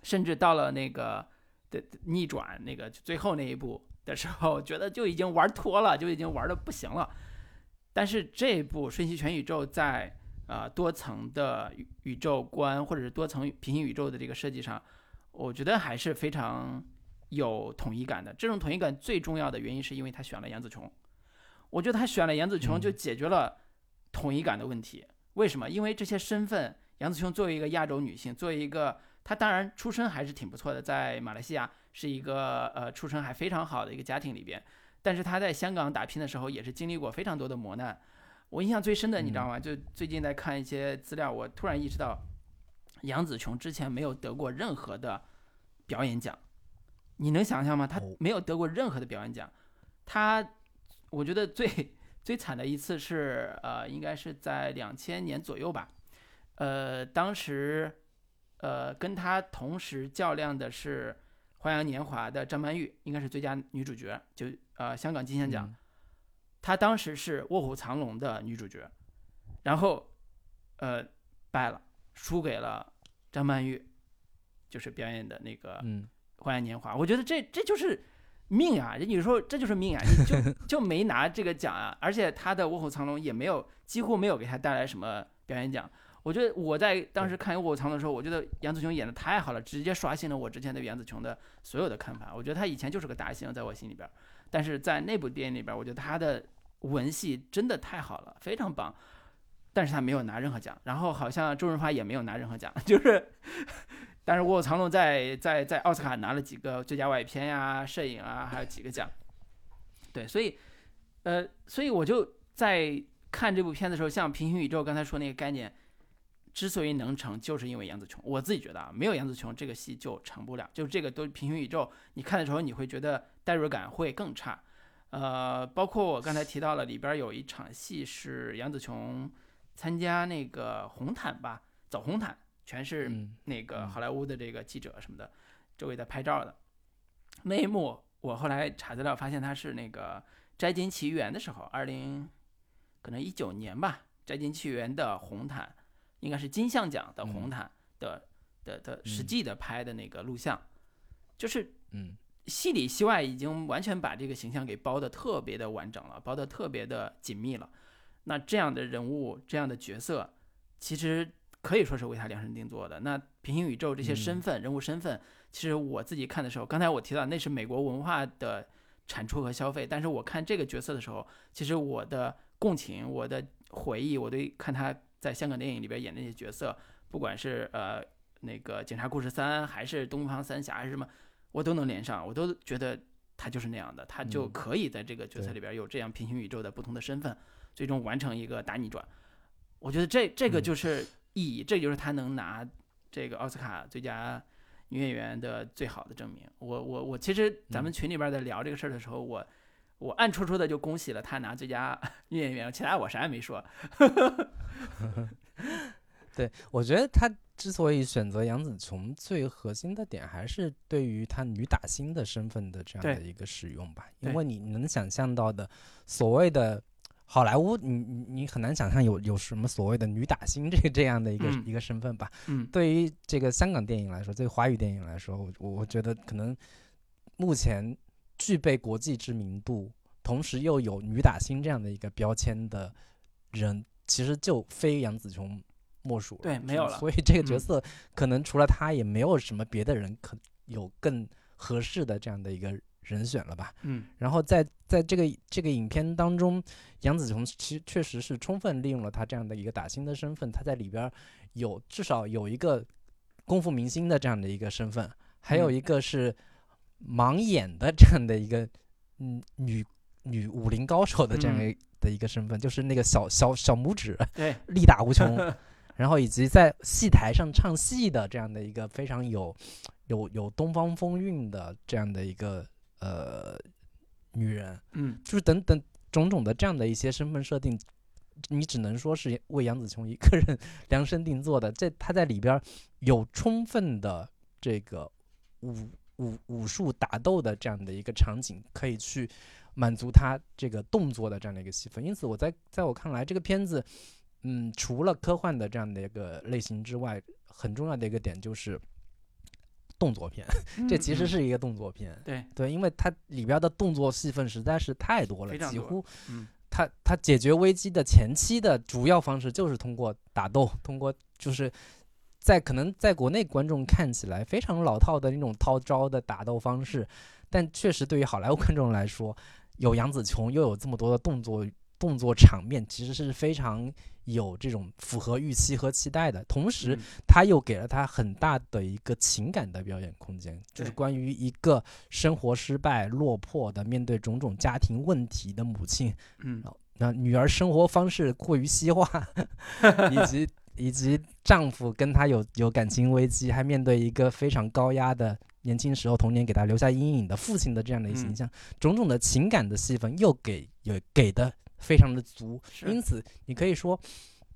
甚至到了那个的逆转那个最后那一步的时候，觉得就已经玩脱了，就已经玩的不行了。但是这部《瞬息全宇宙》在呃多层的宇宙观或者是多层平行宇宙的这个设计上，我觉得还是非常有统一感的。这种统一感最重要的原因是因为他选了杨紫琼。我觉得他选了杨紫琼就解决了统一感的问题。为什么？因为这些身份，杨紫琼作为一个亚洲女性，作为一个她当然出身还是挺不错的，在马来西亚是一个呃出身还非常好的一个家庭里边。但是他在香港打拼的时候，也是经历过非常多的磨难。我印象最深的，你知道吗？就最近在看一些资料，我突然意识到，杨紫琼之前没有得过任何的表演奖。你能想象吗？她没有得过任何的表演奖，她。我觉得最最惨的一次是，呃，应该是在两千年左右吧，呃，当时，呃，跟她同时较量的是《花样年华》的张曼玉，应该是最佳女主角，就呃香港金像奖，她当时是《卧虎藏龙》的女主角，然后，呃，败了，输给了张曼玉，就是表演的那个《花样年华》，我觉得这这就是。命啊！有时候这就是命啊！你就 就没拿这个奖啊，而且他的《卧虎藏龙》也没有，几乎没有给他带来什么表演奖。我觉得我在当时看《卧虎藏龙》的时候，我觉得杨紫琼演的太好了，直接刷新了我之前对杨紫琼的所有的看法。我觉得她以前就是个大星，在我心里边，但是在那部电影里边，我觉得她的文戏真的太好了，非常棒。但是她没有拿任何奖，然后好像周润发也没有拿任何奖，就是。但是《卧虎藏龙》在在在奥斯卡拿了几个最佳外片呀、摄影啊，还有几个奖。对，所以，呃，所以我就在看这部片子的时候，像平行宇宙刚才说那个概念，之所以能成，就是因为杨紫琼。我自己觉得啊，没有杨紫琼，这个戏就成不了。就是这个都平行宇宙，你看的时候你会觉得代入感会更差。呃，包括我刚才提到了里边有一场戏是杨紫琼参加那个红毯吧，走红毯，全是嗯那个嗯好莱坞的这个记者什么的，周围在拍照的那一幕，我后来查资料发现他是那个《摘金奇缘》的时候，二零可能一九年吧，《摘金奇缘》的红毯应该是金像奖的红嗯。毯的、的的实嗯际的拍的那个录像，就是嗯。戏里戏外已经完全把这个形象给包得特别的完整了，包得特别的紧密了。那这样的人物，这样的角色，其实可以说是为他量身定做的。那平行宇宙这些身嗯份、人物身份，其实我自己看的时候，刚才我提到那是美国文化的产出和消费，但是我看这个角色的时候，其实我的共情、我的回忆，我对看他在香港电影里边演那些角色，不管是呃那个《警察故事三》，还是《东方三侠》，还是什么，我都能连上，我都觉得他就是那样的，他就嗯可以在这个角色里边有这样平行宇宙的不同的身份，最终完成一个大逆转。我觉得这这个嗯就是意义，这就是他能拿这个奥斯卡最佳女演员的最好的证明。我我我，其实咱们嗯群里边在聊这个事儿的时候，我我暗戳戳的就恭喜了他拿最佳 女演员，其他我啥也没说。对，我觉得他之所以选择杨紫琼，最核心的点还是对于她女打星的身份的这样的一个使用吧。因为你能想象到的所谓的好莱坞，你你你很难想象有有什么所谓的女打星这这样的一个、嗯一个身份吧。嗯对于这个香港电影来说，对于华语电影来说，我我我觉得可能目前具备国际知名度，同时又有女打星这样的一个标签的人，其实就非杨紫琼莫属了。对没有了所以这个角嗯色可能除了她，也没有什么别的人可有更合适的这样的一个人选了吧。嗯然后在在这个这个影片当中，杨紫琼其实确实是充分利用了她这样的一个打星的身份，她在里边儿有至少有一个功夫明星的这样的一个身份，还有嗯一个是盲眼的这样的一个嗯女女武林高手的这样嗯一的一个身份，就是那个小小小拇指对，力大无穷，然后以及在戏台上唱戏的这样的一个非常有有有东方风韵的这样的一个呃女人，嗯就是等等种种的这样的一些身份设定，你只能说是为杨紫琼一个人 量身定做的。这她在里边儿有充分的这个武武武术打斗的这样的一个场景，可以去满足他这个动作的这样的一个戏份。因此，我在在我看来，这个片子，嗯，除了科幻的这样的一个类型之外，很重要的一个点就是动作片。这嗯其实嗯是一个动作片。对，对，因为它里边的动作戏份实在是太多了，多几乎嗯它它解决危机的前期的主要方式就是通过打斗，通过就是在可能在国内观众看起来非常老套的那种套招的打斗方式，但确实对于好莱坞观众来说，有杨紫琼又有这么多的动作动作场面，其实是非常有这种符合预期和期待的。同时，嗯。他又给了他很大的一个情感的表演空间，就是关于一个生活失败、落魄的、面对种种家庭问题的母亲，嗯那女儿生活方式过于西化，以及 以及丈夫跟她有有感情危机，还面对一个非常高压的年轻时候童年给她留下阴影的父亲的这样的一个形嗯。象，种种的情感的戏份又给有给的非常的足，因此你可以说，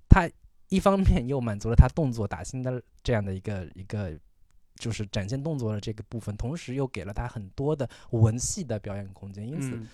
他一方面又满足了他动作打星的这样的一个一个。就是展现动作的这个部分，同时又给了他很多的文戏的表演空间，因此嗯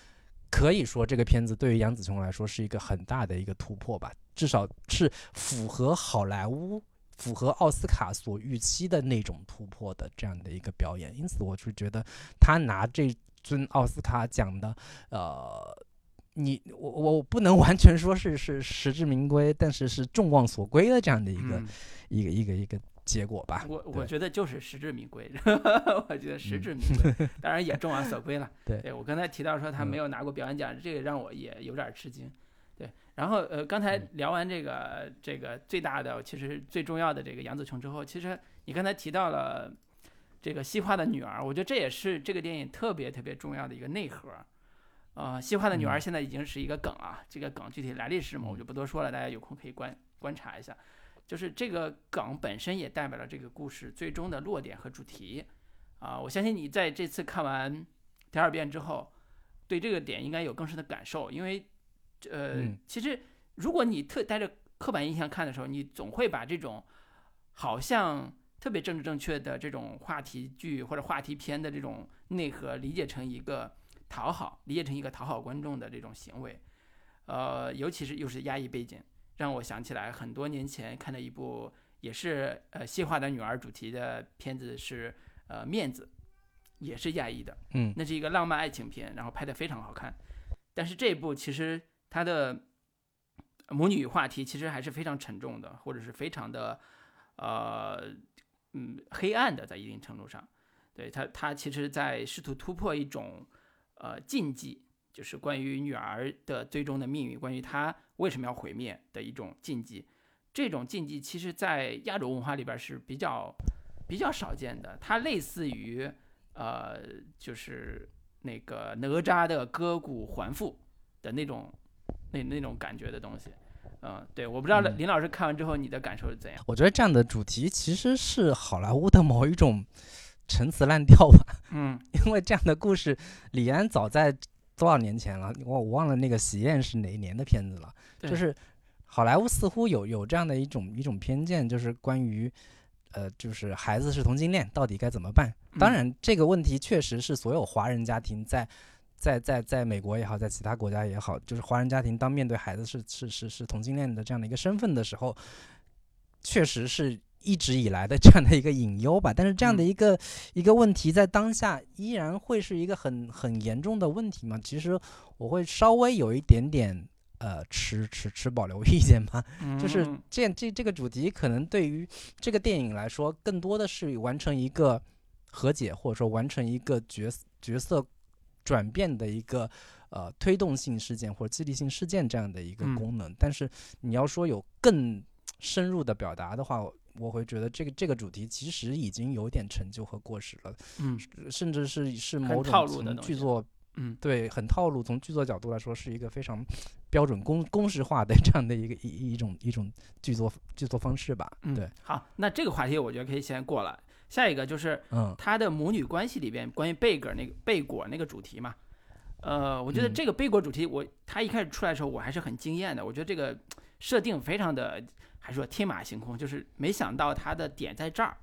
可以说这个片子对于杨紫琼来说是一个很大的一个突破吧，至少是符合好莱坞、符合奥斯卡所预期的那种突破的这样的一个表演。因此，我就觉得他拿这尊奥斯卡奖的，呃，你我我不能完全说是是实至名归，但是是众望所归的这样的一个、嗯一个一个一个结果吧。我我觉得就是实至名归，我觉得实嗯至名归，当然也众望所归了。对我刚才提到说他嗯没有拿过表演奖，这个让我也有点吃惊。对，然后呃，刚才嗯聊完这个这个最大的，其实最重要的这个杨紫琼之后，其实你刚才提到了这个西化的女儿，我觉得这也是这个电影特别特别重要的一个内核。呃，西化的女儿嗯现在已经是一个梗啊，这个梗具体来历是什么，我就不多说了，大家有空可以观观察一下。就是这个梗本身也代表了这个故事最终的落点和主题。啊、我相信你在这次看完第二遍之后，对这个点应该有更深的感受，因为呃，嗯。其实如果你特带着刻板印象看的时候，你总会把这种好像特别政治正确的这种话题剧或者话题片的这种内核理解成一个讨好，理解成一个讨好观众的这种行为。呃，尤其是又是压抑背景，让我想起来很多年前看的一部也是呃西化的女儿主题的片子是呃面子，也是亚裔的，嗯那是一个浪漫爱情片，然后拍的非常好看。但是这部其实它的母女话题其实还是非常沉重的，或者是非常的呃嗯黑暗的，在一定程度上，对它它其实在试图突破一种呃禁忌，就是关于女儿的最终的命运，关于她为什么要毁灭的一种禁忌。这种禁忌其实，在亚洲文化里边是比较比较少见的，它类似于呃，就是那个哪吒的割骨还父的那种那那种感觉的东西。嗯，对，我不知道嗯林老师看完之后你的感受是怎样？我觉得这样的主题其实是好莱坞的某一种陈词滥调吧，嗯 因为这样的故事，李安早在多少年前了，我我忘了那个《喜宴》是哪一年的片子了，就是好莱坞似乎有有这样的一种一种偏见，就是关于。呃，就是孩子是同性恋，到底该怎么办？当嗯然，这个问题确实是所有华人家庭在在在在美国也好，在其他国家也好，就是华人家庭当面对孩子是是是是同性恋的这样的一个身份的时候，确实是一直以来的这样的一个隐忧吧。但是这样的嗯一个、一个问题在当下依然会是一个很很严重的问题吗？其实我会稍微有一点点呃持持持保留意见吧。就是嗯这这这个主题可能对于这个电影来说，更多的是完成一个和解，或者说完成一个角角色转变的一个呃推动性事件或者激励性事件这样的一个嗯功能。但是你要说有更深入的表达的话，我我会觉得这个这个主题其实已经有点陈旧和过时了，嗯甚至是是某种从路的剧作嗯对，很套路。从剧作角度来说，是一个非常标准公公式化的 这样的一个一一种一种剧作剧作方式吧。嗯对，好，那这个话题我觉得可以先过了。下一个就是嗯他的母女关系里边关于贝格那个贝果那个主题嘛，呃，我觉得嗯这个贝果主题我，他一开始出来的时候我还是很惊艳的，我觉得这个设定非常的，还说天马行空，就是没想到他的点在这儿，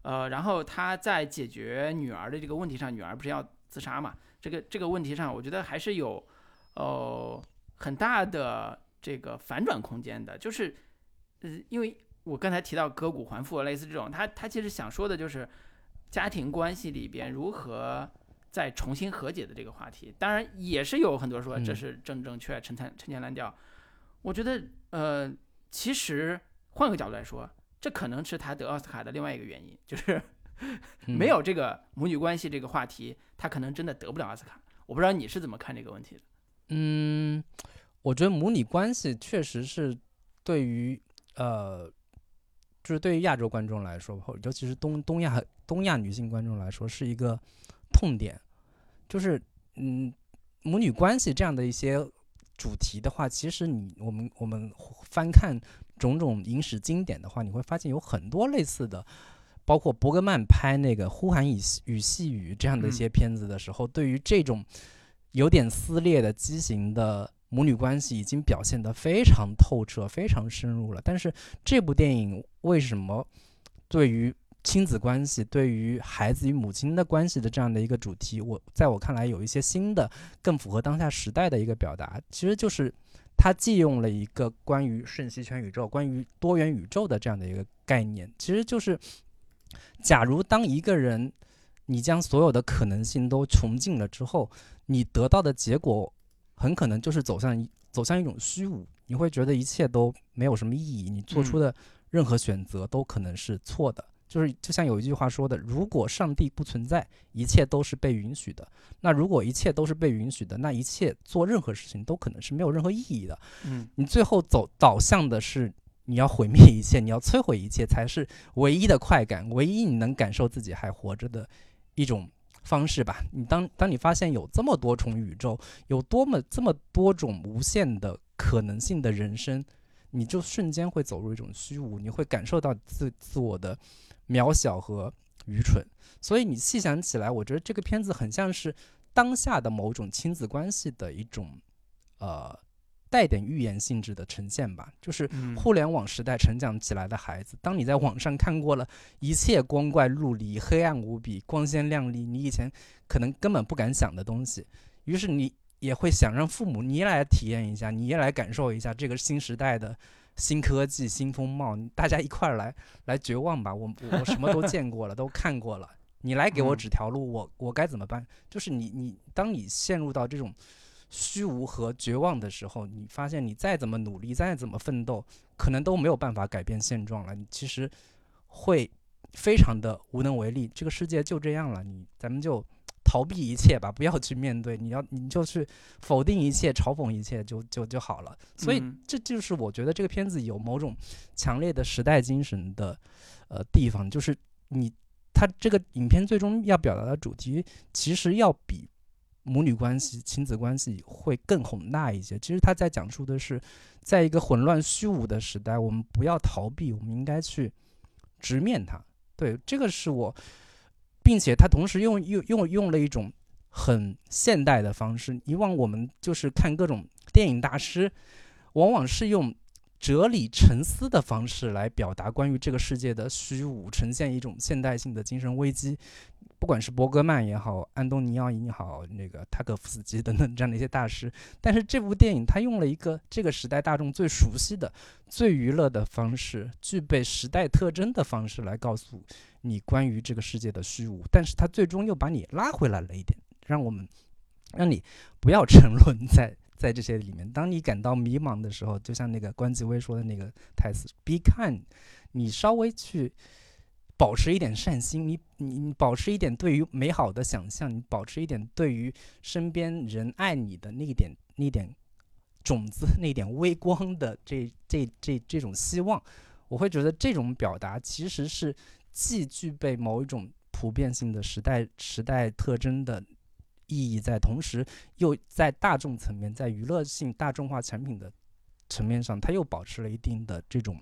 呃，然后他在解决女儿的这个问题上，女儿不是要自杀嘛，这个这个问题上，我觉得还是有，呃，很大的这个反转空间的，就是，呃，因为我刚才提到割骨还父，类似这种，他他其实想说的就是家庭关系里边如何再重新和解的这个话题。当然，也是有很多说这嗯是正正确、陈陈陈年滥调。我觉得，呃，其实换个角度来说，这可能是他得奥斯卡的另外一个原因，就是 嗯没有这个母女关系这个话题，他可能真的得不了奥斯卡。我不知道你是怎么看这个问题的。嗯，我觉得母女关系确实是对于呃，就是对于亚洲观众来说，或尤其是东东亚东亚女性观众来说，是一个痛点。就是嗯，母女关系这样的一些主题的话，其实你我们我们翻看种种影史经典的话，你会发现有很多类似的。包括伯格曼拍那个《呼喊与与细雨》这样的一嗯些片子的时候，对于这种有点撕裂的畸形的母女关系已经表现得非常透彻、非常深入了。但是这部电影为什么对于亲子关系、对于孩子与母亲的关系的这样的一个主题，我在我看来有一些新的、更符合当下时代的一个表达，其实就是它借用了一个关于瞬息全宇宙、关于多元宇宙的这样的一个概念，其实就是，假如当一个人你将所有的可能性都穷尽了之后，你得到的结果很可能就是走向一走向一种虚无，你会觉得一切都没有什么意义，你做出嗯的任何选择都可能是错的。就是就像有一句话说的，如果上帝不存在，一切都是被允许的。那如果一切都是被允许的，那一切做任何事情都可能是没有任何意义的。嗯你最后走导向的是你要毁灭一切，你要摧毁一切，才是唯一的快感，唯一你能感受自己还活着的一种方式吧。你当当你发现有这么多重宇宙，有多么这么多种无限的可能性的人生，你就瞬间会走入一种虚无，你会感受到自自我的渺小和愚蠢。所以你细想起来，我觉得这个片子很像是。当下的某种亲子关系的一种呃带点预言性质的呈现吧，就是嗯互联网时代成长起来的孩子，当你在网上看过了一切光怪陆离、黑暗无比、光鲜亮丽，你以前可能根本不敢想的东西，于是你也会想让父母你也来体验一下，你也来感受一下这个新时代的新科技、新风貌，大家一块儿来来绝望吧。我我什么都见过了，都看过了，你来给我嗯指条路，我我该怎么办？就是你你当你陷入到这种虚无和绝望的时候，你发现你再怎么努力，再怎么奋斗，可能都没有办法改变现状了。你其实会非常的无能为力。这个世界就这样了，你咱们就逃避一切吧，不要去面对。你要你就去否定一切，嘲讽一切，就就就好了。所以嗯这就是我觉得这个片子有某种强烈的时代精神的呃地方，就是你它这个影片最终要表达的主题，其实要比母女关系、亲子关系会更宏大一些。其实他在讲述的是，在一个混乱虚无的时代，我们不要逃避，我们应该去直面它。对，这个是我，并且他同时用用用用了一种很现代的方式。以往我们就是看各种电影大师，往往是用哲理沉思的方式来表达关于这个世界的虚无，呈现一种现代性的精神危机。不管是伯格曼也好，安东尼奥也好，那个塔可夫斯基等等这样的一些大师，但是这部电影它用了一个这个时代大众最熟悉的、最娱乐的方式，具备时代特征的方式来告诉你关于这个世界的虚无，但是它最终又把你拉回来了一点，让我们让你不要沉沦在在这些里面。当你感到迷茫的时候，就像那个关继威说的那个台词 “Be kind”，你稍微去。保持一点善心，你你你保持一点对于美好的想象，你保持一点对于身边人爱你的那一点那一点种子，那点微光的这这这这种希望，我会觉得这种表达其实是既具备某一种普遍性的时代时代特征的意义在，同时又在大众层面，在娱乐性大众化产品的层面上，它又保持了一定的这种。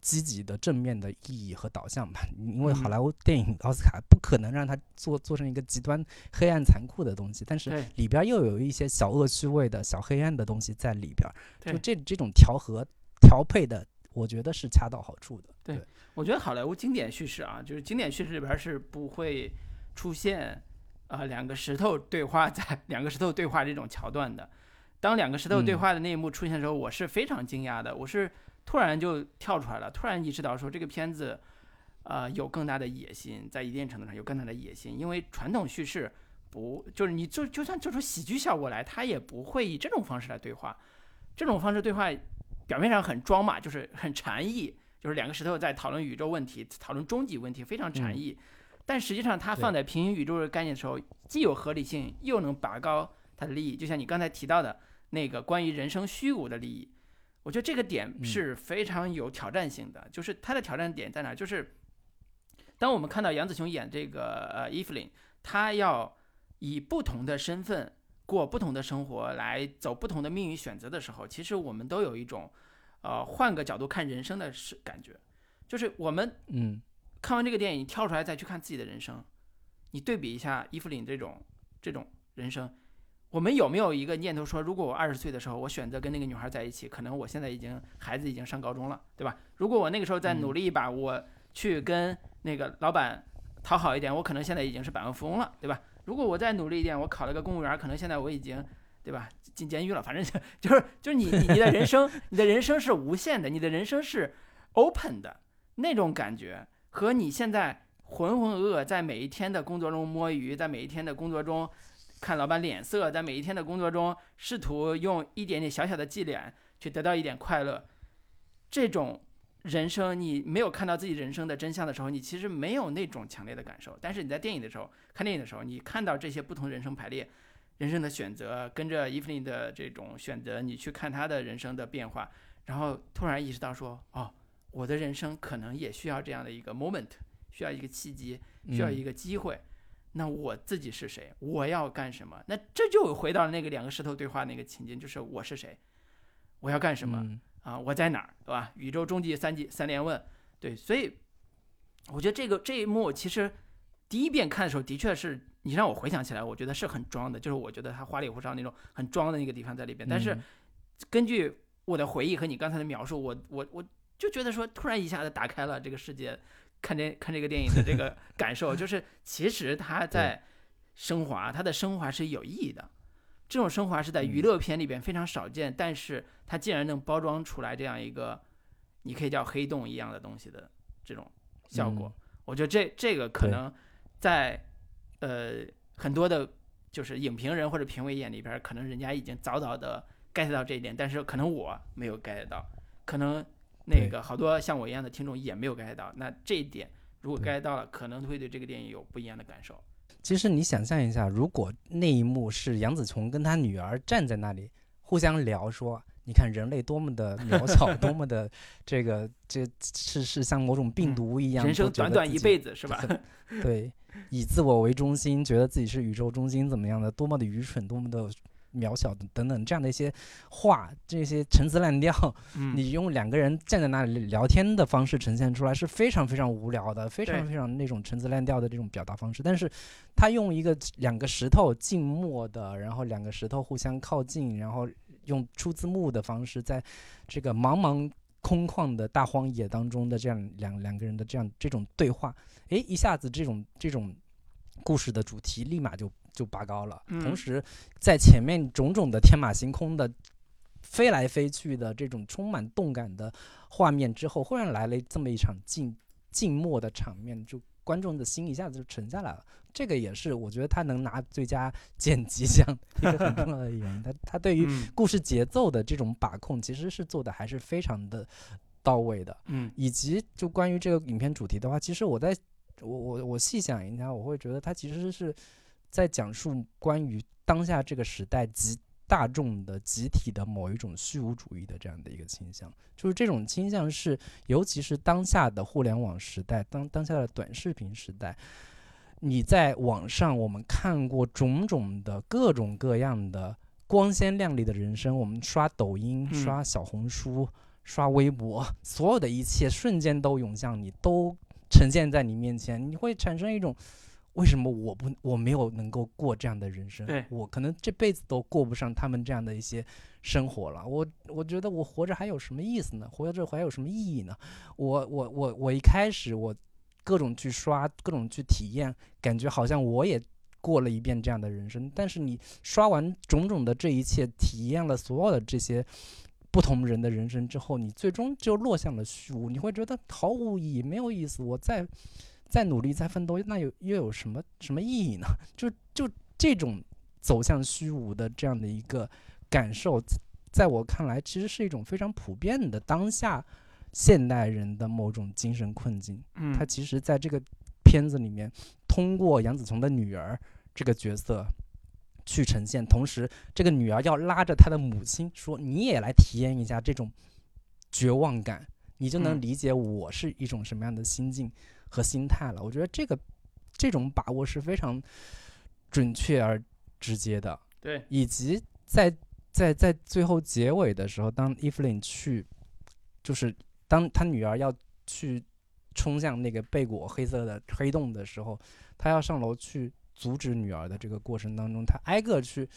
积极的正面的意义和导向吧，因为好嗯莱坞电影奥斯卡不可能让它做做成一个极端黑暗残酷的东西，但是里边又有一些小恶趣味的小黑暗的东西在里边，就对这这种调和调配的，我觉得是恰到好处的。对我觉得好莱坞经典叙事啊，就是经典叙事里边是不会出现啊、呃两个石头对话在 两个石头对话这种桥段的。当两个石头对嗯话的那一幕出现的时候，我是非常惊讶的，我是突然就跳出来了，突然意识到说这个片子，呃，有更大的野心，在一定程度上有更大的野心，因为传统叙事不就是你就就算做出喜剧效果来，它也不会以这种方式来对话，这种方式对话表面上很装嘛，就是很禅意，就是两个石头在讨论宇宙问题，讨论终极问题，非常禅意。但实际上，它放在平行宇宙的概念的时候，既有合理性，又能拔高它的利益。就像你刚才提到的那个关于人生虚无的利益，我觉得这个点嗯是非常有挑战性的。就是它的挑战点在哪儿？就是当我们看到杨紫琼演这个呃伊芙琳，她要以不同的身份过不同的生活，来走不同的命运选择的时候，其实我们都有一种呃换个角度看人生的是感觉，就是我们嗯看完这个电影，你跳出来再去看自己的人生，你对比一下伊芙琳这种这种人生，我们有没有一个念头说，如果我二十岁的时候，我选择跟那个女孩在一起，可能我现在已经孩子已经上高中了，对吧？如果我那个时候再努力一把，我去跟那个老板讨好一点，我可能现在已经是百万富翁了，对吧？如果我再努力一点，我考了个公务员，可能现在我已经，对吧？进监狱了，反正就 就是就是你你你的人生，你的人生是无限的，你的人生是 open 的那种感觉。和你现在浑浑噩噩在每一天的工作中摸鱼，在每一天的工作中看老板脸色，在每一天的工作中试图用一点点小小的伎俩去得到一点快乐，这种人生你没有看到自己人生的真相的时候，你其实没有那种强烈的感受。但是你在电影的时候看电影的时候，你看到这些不同人生排列、人生的选择，跟着伊芙琳的这种选择，你去看她的人生的变化，然后突然意识到说，哦。我的人生可能也需要这样的一个 moment，需要一个契机，需要一个机会。那我自己是谁？我要干什么？那这就回到那个两个石头对话那个情境，就是我是谁，我要干什么、嗯啊？我在哪儿，对吧？宇宙终极三级三连问，对，所以我觉得这个这一幕其实第一遍看的时候，的确是你让我回想起来，我觉得是很装的，就是我觉得他花里胡哨那种很装的那个地方在里边。但是嗯根据我的回忆和你刚才的描述，我我我就觉得说，突然一下子打开了这个世界，看这看这个电影的这个 感受，就是其实他在升华，他的升华是有意义的。这种升华是在娱嗯。乐片里边非常少见，但是它竟然能包装出来这样一个，你可以叫黑洞一样的东西的这种效果。我觉得这这个可能在呃很多的，就是影评人或者评委眼里边，可能人家已经早早的 get 到这一点，但是可能我没有 get 到，可能那个好多像我一样的听众也没有 get 到。那这一点如果 get 到了，可能会对这个电影有不一样的感受。其实你想象一下，如果那一幕是杨紫琼跟她女儿站在那里互相聊说，你看人类多么的 渺小，多么的这个这是是像某种病嗯毒一样，人生短短一辈子是吧？对，以自我为中心，觉得自己是宇宙中心，怎么样的，多么的愚蠢，多么的渺小等等这样的一些话，这些陈词滥调，嗯，你用两个人站在那里聊天的方式呈现出来，是非常非常无聊的，非常非常那种陈词滥调的这种表达方式。但是，他用一个两个石头静默的，然后两个石头互相靠近，然后用出字幕的方式，在这个茫茫空旷的大荒野当中的这样两两个人的这样这种对话，诶，一下子这种这种故事的主题立马就就拔高了。嗯同时，在前面种种的天马行空的飞来飞去的这种充满动感的画面之后，忽然来了这么一场静静默的场面，就观众的心一下子就沉下来了。这个也是我觉得他能拿最佳剪辑奖一个很重要的原因。他他对于嗯故事节奏的这种把控，其实是做的还是非常的到位的。嗯以及就关于这个影片主题的话，其实我在我我我细想一下，我会觉得它其实是在讲述关于当下这个时代集大众的集体的某一种虚无主义的这样的一个倾向，就是这种倾向是，尤其是当下的互联网时代，当当下的短视频时代。你在网上，我们看过种种的各种各样的光鲜亮丽的人生，我们刷抖音、嗯刷小红书、刷微博，所有的一切瞬间都涌向你，都呈现在你面前，你会产生一种为什么我不我没有能够过这样的人生？对我可能这辈子都过不上他们这样的一些生活了。我我觉得我活着还有什么意思呢？活着还有什么意义呢？我我我我一开始我各种去刷，各种去体验，感觉好像我也。过了一遍这样的人生，但是你刷完种种的这一切，体验了所有的这些不同人的人生之后，你最终就落向了虚无，你会觉得毫无意义，没有意思。我再再努力，再奋斗，那有又有什么什么意义呢？就就这种走向虚无的这样的一个感受，在我看来，其实是一种非常普遍的当下现代人的某种精神困境。嗯，他其实在这个片子里面，通过杨紫琼的女儿这个角色去呈现，同时这个女儿要拉着她的母亲说：“你也来体验一下这种绝望感，你就能嗯理解我是一种什么样的心境和心态了。”我觉得这个这种把握是非常准确而直接的。对，以及在在在最后结尾的时候，当伊芙琳去，就是当他女儿要去冲向那个贝果黑色的黑洞的时候，他要上楼去阻止女儿的这个过程当中，他挨个去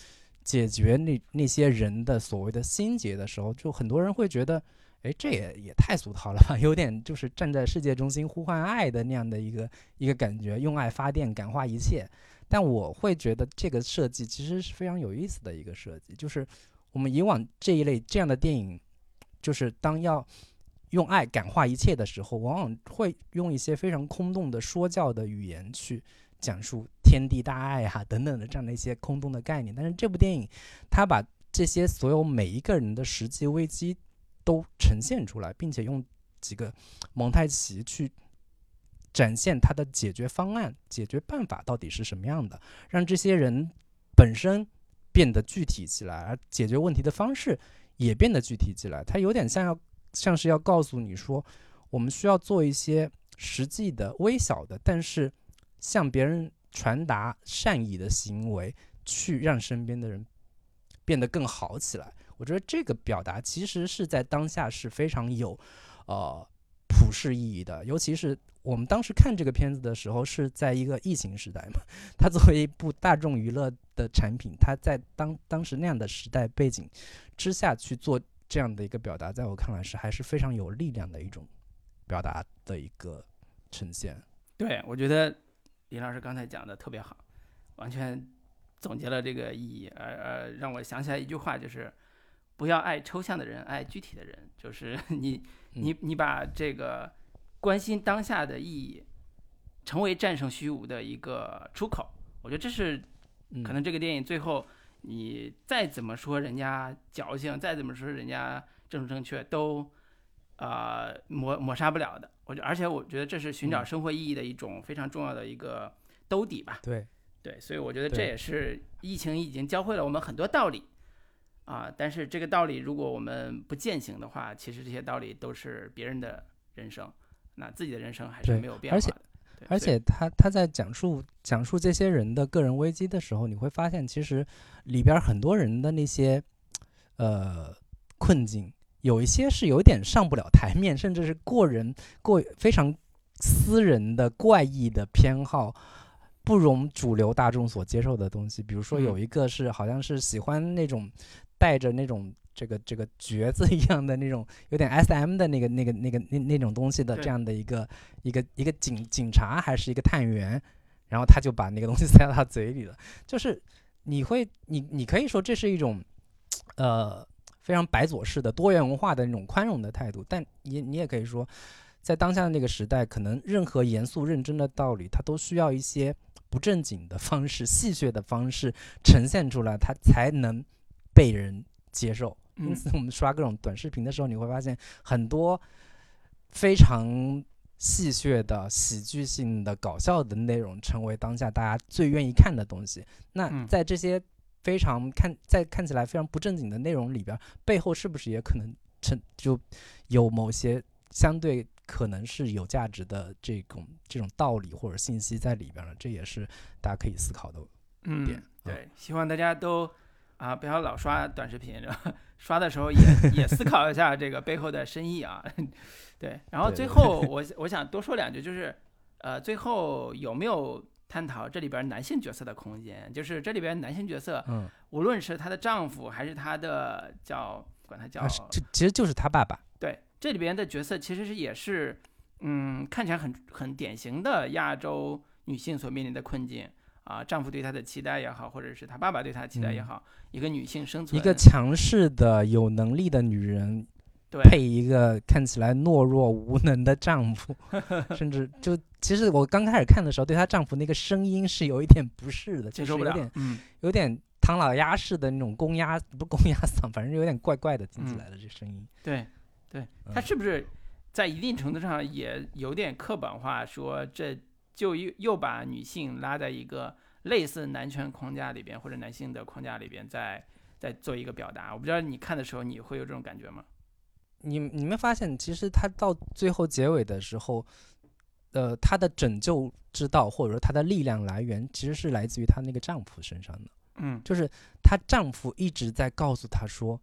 解决那那些人的所谓的心结的时候，就很多人会觉得。哎，这也也太俗套了吧，有点就是站在世界中心呼唤爱的那样的一个一个感觉，用爱发电，感化一切。但我会觉得这个设计其实是非常有意思的一个设计，就是我们以往这一类这样的电影，就是当要用爱感化一切的时候，往往会用一些非常空洞的说教的语言去讲述天地大爱啊等等的这样的一些空洞的概念。但是这部电影，它把这些所有每一个人的实际危机都呈现出来，并且用几个蒙太奇去展现它的解决方案、解决办法到底是什么样的，让这些人本身变得具体起来，而解决问题的方式也变得具体起来。它有点像要像是要告诉你说，我们需要做一些实际的、微小的，但是向别人传达善意的行为，去让身边的人变得更好起来。我觉得这个表达其实是在当下是非常有呃普世意义的，尤其是我们当时看这个片子的时候，是在一个疫情时代嘛。它作为一部大众娱乐的产品，它在当当时那样的时代背景之下去做这样的一个表达，在我看来是还是非常有力量的一种表达的一个呈现。对，我觉得李老师刚才讲的特别好，完全总结了这个意义。呃呃，让我想起来一句话，就是不要爱抽象的人，爱具体的人。就是 你你你把这个关心当下的意义，成为战胜虚无的一个出口。我觉得这是可能这个电影最后你再怎么说人家矫情，再怎么说人家政治正确，都呃抹抹杀不了的。我觉而且我觉得这是寻找生活意义的一种非常重要的一个兜底吧。对对，所以我觉得这也是疫情已经教会了我们很多道理啊。但是这个道理如果我们不践行的话，其实这些道理都是别人的人生，那自己的人生还是没有变化的。而且他他在讲述讲述这些人的个人危机的时候，你会发现其实里边很多人的那些呃困境。有一些是有点上不了台面，甚至是过人、过非常私人的怪异的偏好，不容主流大众所接受的东西。比如说，有一个是好像是喜欢那种带着那种这个这个橛子一样的那种 有点 S.M 的那个那个那个那那种东西的这样的一个一个一个警警察还是一个探员，然后他就把那个东西塞到他嘴里了。就是你会你你可以说这是一种呃。非常白左式的多元文化的那种宽容的态度，但你你也可以说，在当下的那个时代，可能任何严肃认真的道理，它都需要一些不正经的方式、戏谑的方式呈现出来，它才能被人接受。因此，我们刷各种短视频的时候，你会发现很多非常戏谑的、喜剧性的、搞笑的内容，成为当下大家最愿意看的东西。那在这些。非常看在看起来非常不正经的内容里边，背后是不是也可能成就有某些相对可能是有价值的这种这种道理或者信息在里边呢？这也是大家可以思考的点。对，希望大家都啊不要老刷短视频，刷的时候也也思考一下这个背后的深意啊。对，然后最后 我我想多说两句，就是呃最后有没有？探讨这里边男性角色的空间，就是这里边男性角色，嗯，无论是她的丈夫还是她的叫管他叫，这其实就是他爸爸。对，这里边的角色其实是也是，嗯，看起来很很典型的亚洲女性所面临的困境啊，丈夫对她的期待也好，或者是她爸爸对她的期待也好，一个女性生存，一个强势的有能力的女人。配一个看起来懦弱无能的丈夫，甚至就其实我刚开始看的时候，对她丈夫那个声音是有一点不适的，就是有点有点唐老鸭式的那种公鸭，不公鸭嗓，反正有点怪怪的听起来的这声音。对，对她是不是在一定程度上也有点刻板化，说这就又又把女性拉在一个类似男权框架里边，或者男性的框架里边，在在做一个表达？我不知道你看的时候你会有这种感觉吗？你你没发现，其实他到最后结尾的时候，呃，她的拯救之道或者说她的力量来源，其实是来自于她那个丈夫身上的。嗯，就是她丈夫一直在告诉她说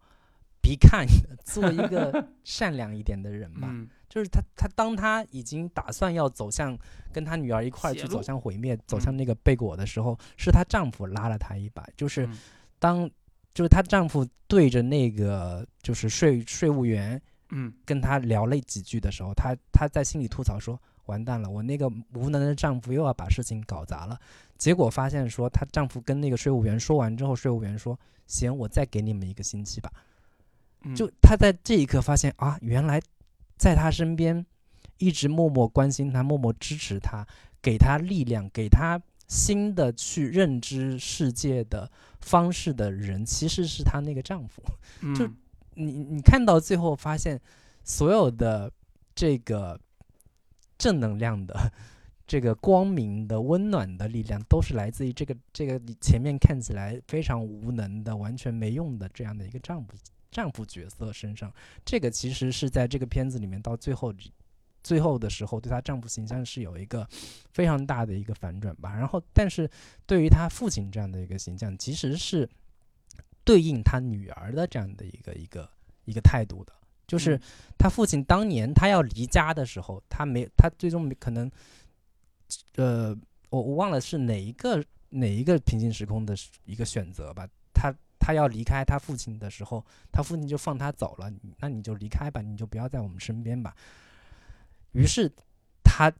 ：“Be kind，做一个 善良一点的人吧。”就是她，她当她已经打算要走向跟她女儿一块儿去走向毁灭、走向那个贝果的时候，是她丈夫拉了她一把。就是当就是她丈夫对着那个就是税税务员。嗯，跟她聊了几句的时候，她她在心里吐槽说：“完蛋了，我那个无能的丈夫又要把事情搞砸了。”结果发现说，她丈夫跟那个税务员说完之后，税务员说：“行，我再给你们一个星期吧。”就她在这一刻发现啊，原来在她身边一直默默关心她、默默支持她、给她力量、给她新的去认知世界的方式的人，其实是她那个丈夫。就。你你看到最后发现，所有的这个正能量的、这个光明的、温暖的力量，都是来自于这个这个前面看起来非常无能的、完全没用的这样的一个丈夫丈夫角色身上。这个其实是在这个片子里面到最后最后的时候，对她丈夫形象是有一个非常大的一个反转吧。然后，但是对于她父亲这样的一个形象，其实是。对应她女儿的这样的一个一个一个态度的，就是嗯他父亲当年他要离家的时候，他没他最终没可能，呃，我我忘了是哪一个哪一个平行时空的一个选择吧。他要离开他父亲的时候，他父亲就放他走了，那你就离开吧，你就不要在我们身边吧。于是他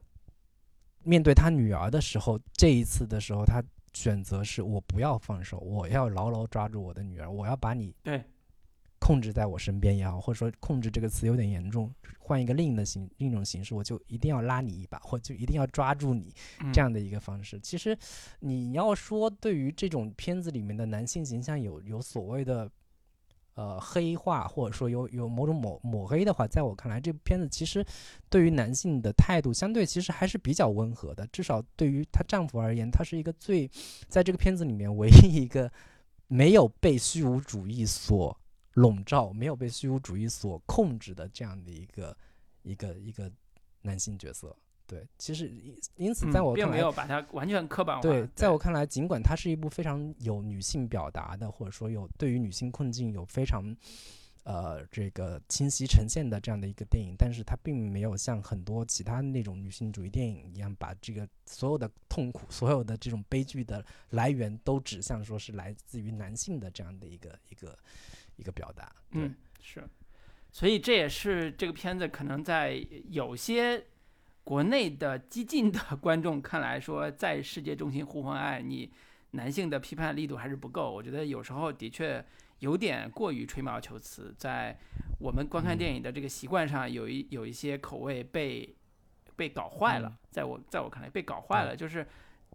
面对他女儿的时候，这一次的时候，他选择是我不要放手，我要牢牢抓住我的女儿，我要把你控制在我身边也好，或者说控制这个词有点严重，换一个另一的形另一种形式，我就一定要拉你一把，我就一定要抓住你嗯这样的一个方式。其实你要说对于这种片子里面的男性形象有有所谓的呃黑化，或者说有有某种抹抹黑的话，在我看来，这部片子其实对于男性的态度相对其实还是比较温和的，至少对于她丈夫而言，她是一个最在这个片子里面唯一一个没有被虚无主义所笼罩、没有被虚无主义所控制的这样的一个一个一个男性角色。对，其实因因此，在嗯我看来，并没有把它完全刻板化。对，在我看来，尽管它是一部非常有女性表达的，或者说有对于女性困境有非常呃这个清晰呈现的这样的一个电影，但是它并没有像很多其他那种女性主义电影一样，把这个所有的痛苦、所有的这种悲剧的来源都指向说是来自于男性的这样的一个一个一个表达。对，嗯，是，所以这也是这个片子可能在有些国内的激进的观众看来说，在世界中心呼唤爱，你男性的批判力度还是不够。我觉得有时候的确有点过于吹毛求疵，在我们观看电影的这个习惯上，有一有一些口味被被搞坏了嗯。在我在我看来，被搞坏了，就是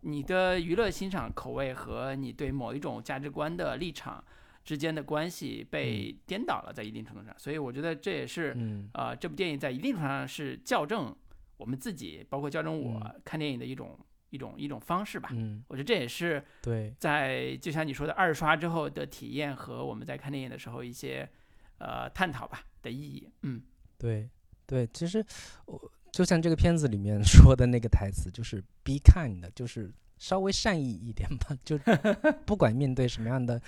你的娱乐欣赏口味和你对某一种价值观的立场。之间的关系被颠倒了，在一定程度上，所以我觉得这也是嗯。呃，这部电影在一定程度上是校正我们自己，包括校正我嗯。看电影的一种、一种一种方式吧。嗯，我觉得这也是对，在就像你说的二刷之后的体验和我们在看电影的时候一些呃探讨吧的意义。嗯。对对，其实我就像这个片子里面 说的那个台词，就是 “be kind”，就是稍微善意一点吧，就 不管面对什么样的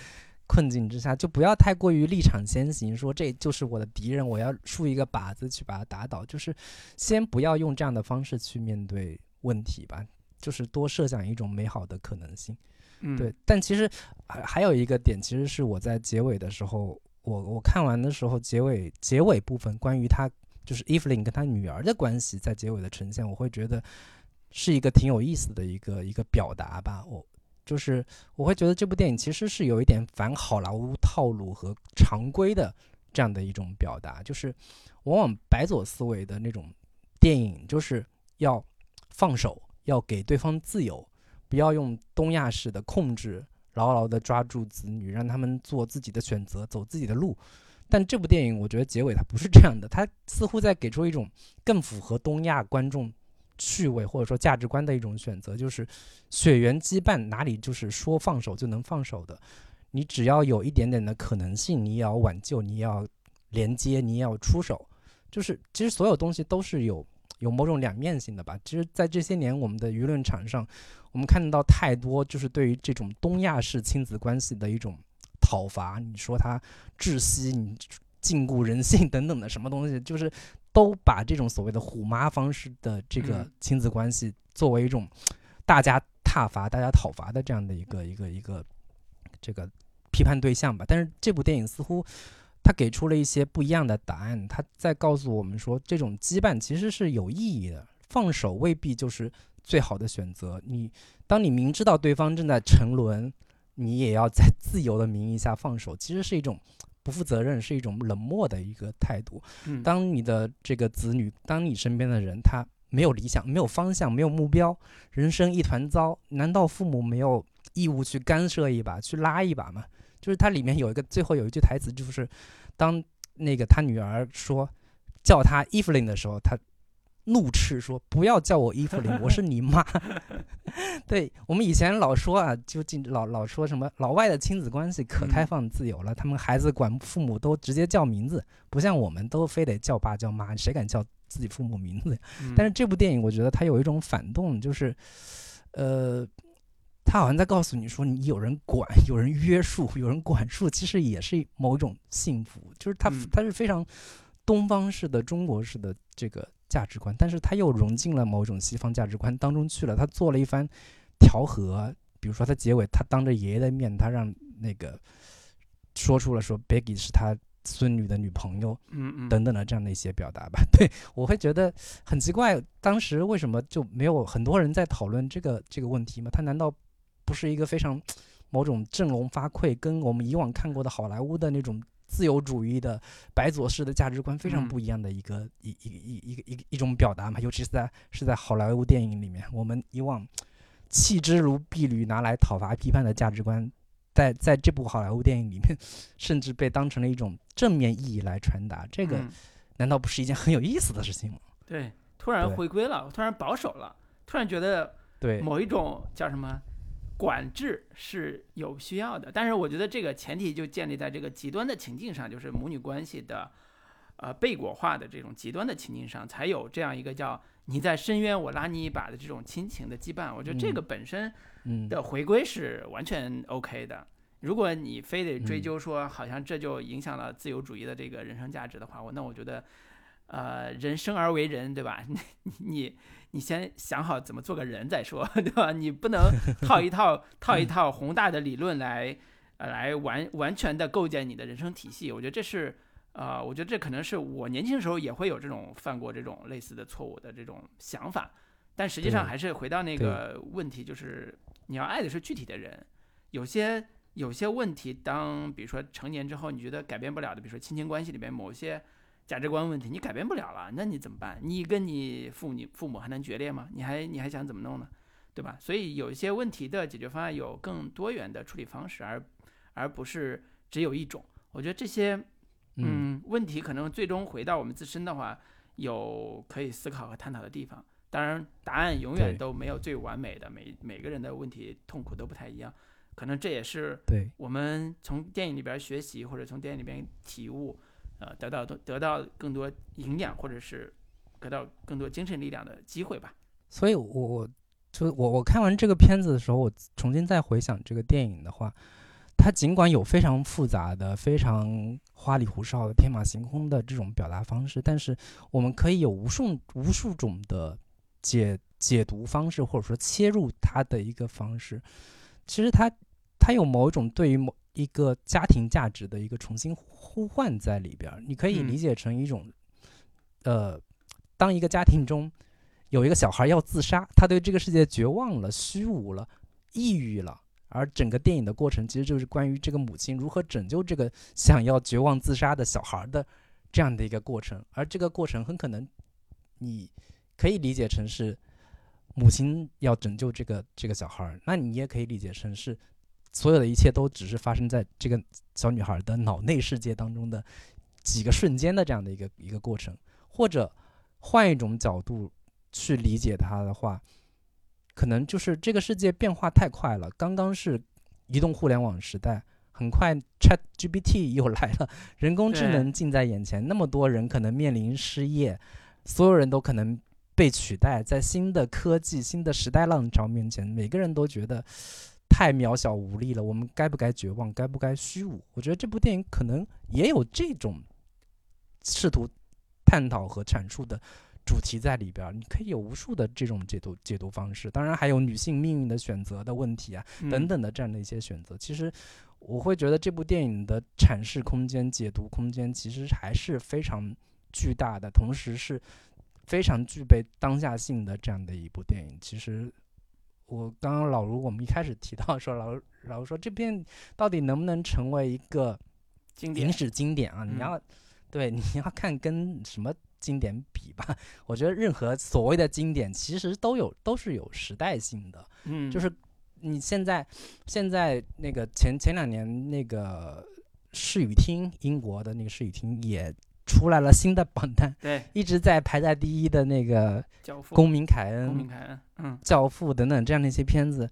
困境之下，就不要太过于立场先行，说这就是我的敌人，我要竖一个靶子去把他打倒，就是先不要用这样的方式去面对问题吧，就是多设想一种美好的可能性。嗯，对，但其实还还有一个点，其实是我在结尾的时候，我我看完的时候，结尾结尾部分关于他就是 Evelyn 跟他女儿的关系在结尾的呈现，我会觉得是一个挺有意思的一个一个表达吧。我就是我会觉得这部电影其实是有一点反好莱坞套路和常规的这样的一种表达，就是往往白左思维的那种电影就是要放手，要给对方自由。不要用东亚式的控制，牢牢地抓住子女，让他们做自己的选择，走自己的路。但这部电影，我觉得结尾它不是这样的，它似乎在给出一种更符合东亚观众趣味或者说价值观的一种选择，就是血缘羁绊哪里就是说放手就能放手的，你只要有一点点的可能性，你也要挽救，你也要连接，你也要出手，就是其实所有东西都是有有某种两面性的吧。其实，在这些年我们的舆论场上，我们看到太多就是对于这种东亚式亲子关系的一种讨伐，你说它窒息，你禁锢人性 等等的什么东西，就是都把这种所谓的虎妈方式的这个嗯亲子关系作为一种大家挞伐、大家讨伐的这样的一个一个一个这个批判对象吧。但是这部电影似乎它给出了一些不一样的答案，它在告诉我们说，这种羁绊其实是有意义的，放手未必就是最好的选择。你当你明知道对方正在沉沦，你也要在自由的名义下放手，其实是一种不负责任，是一种冷漠的一个态度。嗯，当你的这个子女，当你身边的人他没有理想、没有方向、没有目标，人生一团糟，难道父母没有义务去干涉一把、去拉一把吗？就是它里面有一个最后有一句台词，就是当那个他女儿说叫他 Evelyn 的时候，他怒斥说：“不要叫我伊芙琳，我是你妈。”对我们以前老说啊，就进老老说什么老外的亲子关系可开嗯放自由了，他们孩子管父母都直接叫名字，不像我们都非得叫爸叫妈，谁敢叫自己父母名字？嗯但是这部电影，我觉得它有一种反动，就是，呃，他好像在告诉你说，你有人管，有人约束，有人管束，其实也是某种幸福。就是它嗯它是非常东方式的、中国式的这个价值观，但是他又融进了某种西方价值观当中去了。他做了一番调和，比如说他结尾，他当着爷爷的面，他让那个说出了说 Becky 是他孙女的女朋友，嗯嗯，等等的这样的一些表达吧。对我会觉得很奇怪，当时为什么就没有很多人在讨论这个这个问题吗？他难道不是一个非常某种振聋发聩，跟我们以往看过的好莱坞的那种自由主义的白左式的价值观非常嗯不一样的一个、一一一一个一一种表达嘛？尤其是在是在好莱坞电影里面，我们以往弃之如敝履拿来讨伐批判的价值观。在在这部好莱坞电影里面，甚至被当成了一种正面意义来传达，这个嗯难道不是一件很有意思的事情吗？对，突然回归了，突然保守了，突然觉得对，某一种叫什么管制是有需要的，但是我觉得这个前提就建立在这个极端的情境上，就是母女关系的呃被果化的这种极端的情境上，才有这样一个叫你在深渊我拉你一把的这种亲情的羁绊。我觉得这嗯个本身嗯，的回归是完全 OK 的。如果你非得追嗯究说，好像这就影响了自由主义的这个人生价值的话，我那我觉得，呃，人生而为人，对吧？你你你先想好怎么做个人再说，对吧？你不能套一套 套一套宏大的理论来，呃，来完完全的构建你的人生体系。我觉得这是，呃，我觉得这可能是我年轻时候也会有这种犯过这种类似的错误的这种想法，但实际上还是回到那个问题，就是你要爱的是具体的人，有些有些问题，当比如说成年之后，你觉得改变不了的，比如说亲情关系里面某些价值观问题，你改变不了了，那你怎么办？你跟你父母父母还能决裂吗？你还你还想怎么弄呢？对吧？所以有一些问题的解决方案有更多元的处理方式，而而不是只有一种。我觉得这些嗯嗯问题可能最终回到我们自身的话，有可以思考和探讨的地方。当然，答案永远都没有最完美的，每每个人的问题痛苦都不太一样。可能这也是对，我们从电影里边学习，或者从电影里边体悟，呃，得到得到更多营养，或者是得到更多精神力量的机会吧。所以我我就我我看完这个片子的时候，我重新再回想这个电影的话，它尽管有非常复杂的、非常花里胡哨的、天马行空的这种表达方式，但是我们可以有无数无数种的解解读方式，或者说切入它的一个方式。其实它它有某一种对于某一个家庭价值的一个重新呼唤在里边儿，你可以嗯理解成一种，呃，当一个家庭中有一个小孩要自杀，他对这个世界绝望了、虚无了、抑郁了，而整个电影的过程其实就是关于这个母亲如何拯救这个想要绝望自杀的小孩的这样的一个过程，而这个过程很可能你可以理解成是母亲要拯救这个这个小孩儿，那你也可以理解成是所有的一切都只是发生在这个小女孩的脑内世界当中的几个瞬间的这样的一个一个过程，或者换一种角度去理解它的话，可能就是这个世界变化太快了，刚刚是移动互联网时代。很快，Chat GPT 又来了，人工智能近在眼前，那么多人可能面临失业，所有人都可能被取代，在新的科技、新的时代浪潮面前，每个人都觉得太渺小无力了。我们该不该绝望？该不该虚无？我觉得这部电影可能也有这种试图探讨和阐述的主题在里边儿。你可以有无数的这种解读解读方式，当然还有女性命运的选择的问题啊，等嗯，等的这样的一些选择。其实我会觉得这部电影的阐释空间、解读空间其实还是非常巨大的，同时是非常具备当下性的这样的一部电影。其实我刚刚老卢我们一开始提到说，老老卢说这片到底能不能成为一个经典影史经典啊？嗯你要对你要看跟什么经典比吧。我觉得任何所谓的经典，其实都有都是有时代性的。嗯，就是你现在现在那个前前两年那个视语厅，英国的那个视语厅也出来了新的榜单，对一直在排在第一的那个《公民凯恩》公民凯恩，嗯，教父等等这样的一些片子，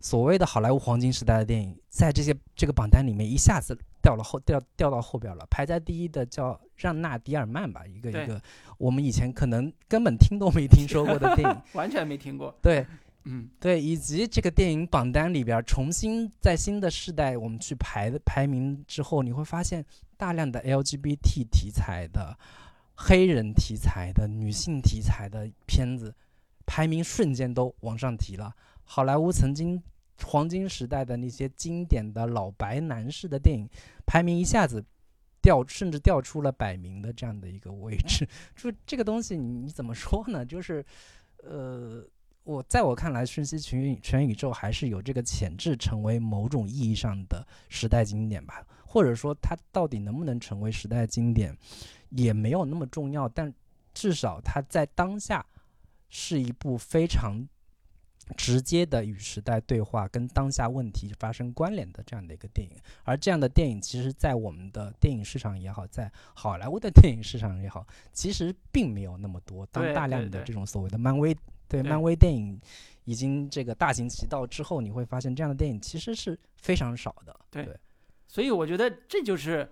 所谓的好莱坞黄金时代的电影，在这些这个榜单里面一下子掉了后掉掉到后边了。排在第一的叫让纳·迪尔曼吧，一个一个我们以前可能根本听都没听说过的电影。完全没听过，对嗯对，以及这个电影榜单里边重新在新的世代我们去排的排名之后，你会发现大量的 LGBT 题材的黑人题材的、女性题材的片子，排名瞬间都往上提了。好莱坞曾经黄金时代的那些经典的老白男士的电影，排名一下子掉，甚至掉出了百名的这样的一个位置。就这个东西，你怎么说呢？就是，呃，我在我看来，《瞬息全全宇宙》还是有这个潜质，成为某种意义上的时代经典吧。或者说，它到底能不能成为时代经典，也没有那么重要。但至少它在当下是一部非常直接的与时代对话、跟当下问题发生关联的这样的一个电影。而这样的电影，其实，在我们的电影市场也好，在好莱坞的电影市场也好，其实并没有那么多。当大量的这种所谓的漫威对漫威电影已经这个大行其道之后，你会发现这样的电影其实是非常少的。对。所以我觉得这就是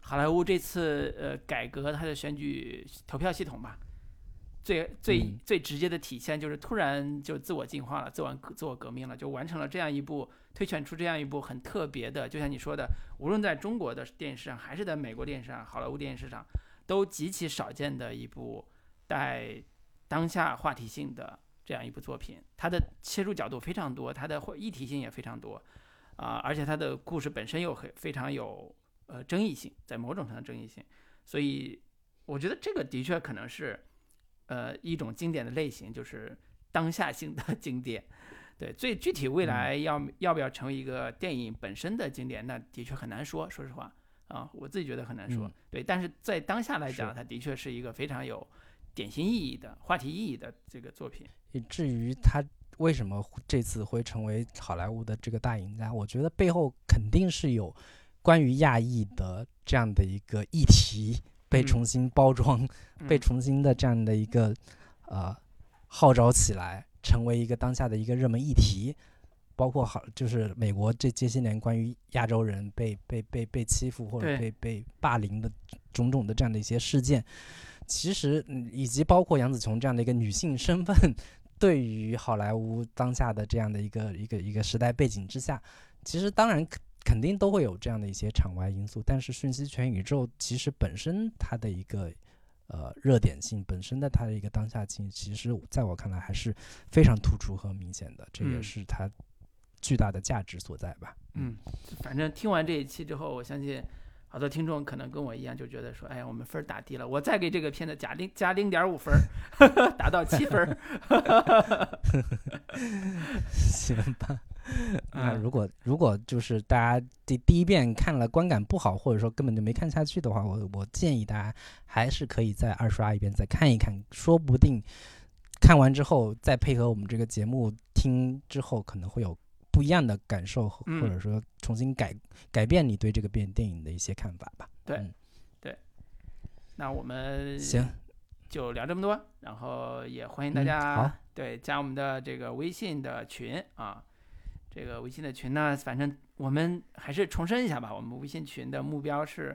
好莱坞这次呃改革它的选举投票系统吧，最最最直接的体现就是突然就自我进化了，自我自我革命了，就完成了这样一部推选出这样一部很特别的，就像你说的，无论在中国的电影市场还是在美国电影市场，好莱坞电影市场都极其少见的一部带当下话题性的这样一部作品，它的切入角度非常多，它的议题性也非常多。啊，而且它的故事本身又很非常有呃争议性，在某种程度争议性，所以我觉得这个的确可能是呃一种经典的类型，就是当下性的 经典。对，最具体未来要要不要成为一个电影本身的经典，那的确很难说，说实话啊，我自己觉得很难说。对，但是在当下来讲，它的确是一个非常有典型意义的话题意义的这个作品，以至于他。为什么这次会成为好莱坞的这个大赢家？我觉得背后肯定是有关于亚裔的这样的一个议题被重新包装、被重新的这样的一个呃号召起来，成为一个当下的一个热门议题。包括好就是美国这这些年关于亚洲人被被被被欺负或者被被霸凌的种种的这样的一些事件，其实以及包括杨紫琼这样的一个女性身份。对于好莱坞当下的这样的一个一个一个时代背景之下，其实当然肯肯定都会有这样的一些场外因素，但是《瞬息全宇宙》其实本身它的一个呃热点性，本身的它的一个当下性，其实在我看来还是非常突出和明显的，这也是它巨大的价值所在吧。嗯，反正听完这一期之后，我相信。好多听众可能跟我一样，就觉得说：“哎呀，我们分儿打低了，我再给这个片子加零加零点五分，达到七分。”行吧。那如果如果就是大家第第一遍看了观感不好，或者说根本就没看下去的话，我我建议大家还是可以再二刷一遍，再看一看，说不定看完之后再配合我们这个节目听之后，可能会有。不一样的感受，或者说重新改改变你对这个电电影的一些看法吧。对，对。那我们行，就聊这么多。然后也欢迎大家对加我们的这个微信的群啊。这个微信的群呢，反正我们还是重申一下吧。我们微信群的目标是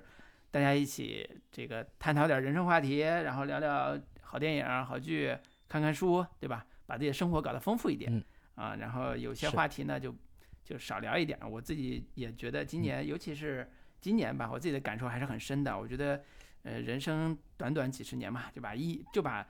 大家一起这个探讨点人生话题，然后聊聊好电影、好剧，看看书，对吧？把自己的生活搞得丰富一点。啊，然后有些话题呢，就就少聊一点。我自己也觉得今年，尤其是今年吧，我自己的感受还是很深的。我觉得，呃，人生短短几十年嘛，就把一就把，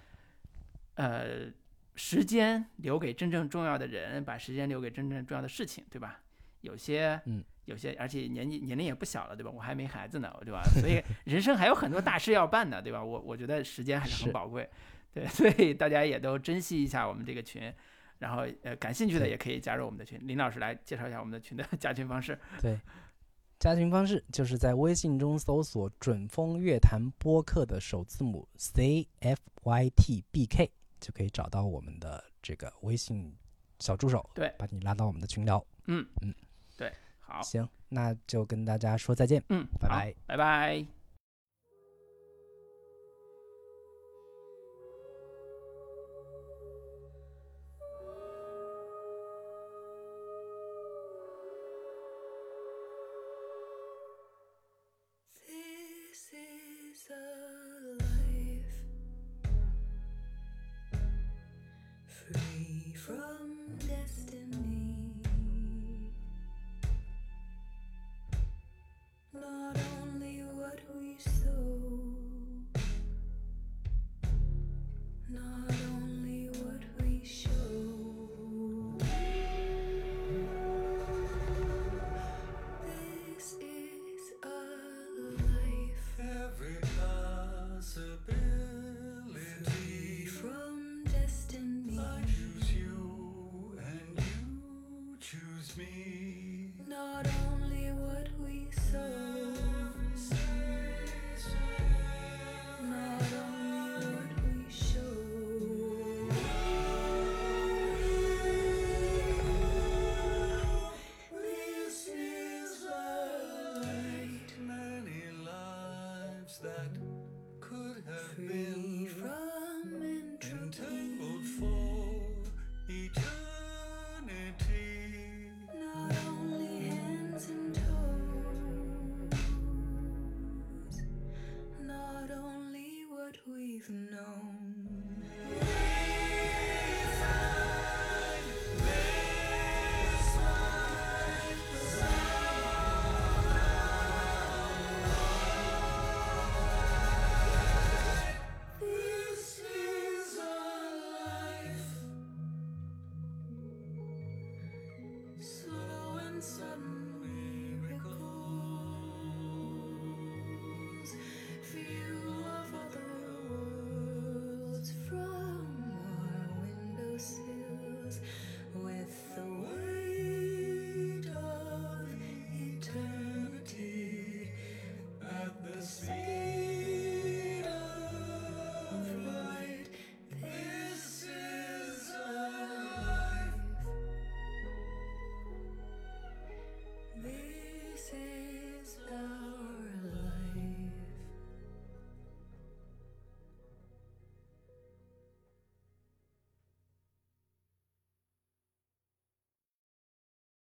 呃，时间留给真正重要的人，把时间留给真正重要的事情，对吧？有些，嗯，有些，而且年纪年龄也不小了，对吧？我还没孩子呢，对吧？所以 人生还有很多大事要办呢，对吧？我我觉得时间还是很宝贵，对，所以大家也都珍惜一下我们这个群。然后，呃，感兴趣的也可以加入我们的群。林老师来介绍一下我们的群的 加群方式。对，加群方式就是在微信中搜索“准风乐坛播客”的首字母 C F Y T B K，就可以找到我们的这个微信小助手，对，把你拉到我们的群聊。嗯嗯，对，好，行，那就跟大家说再见。嗯，拜拜，拜拜。from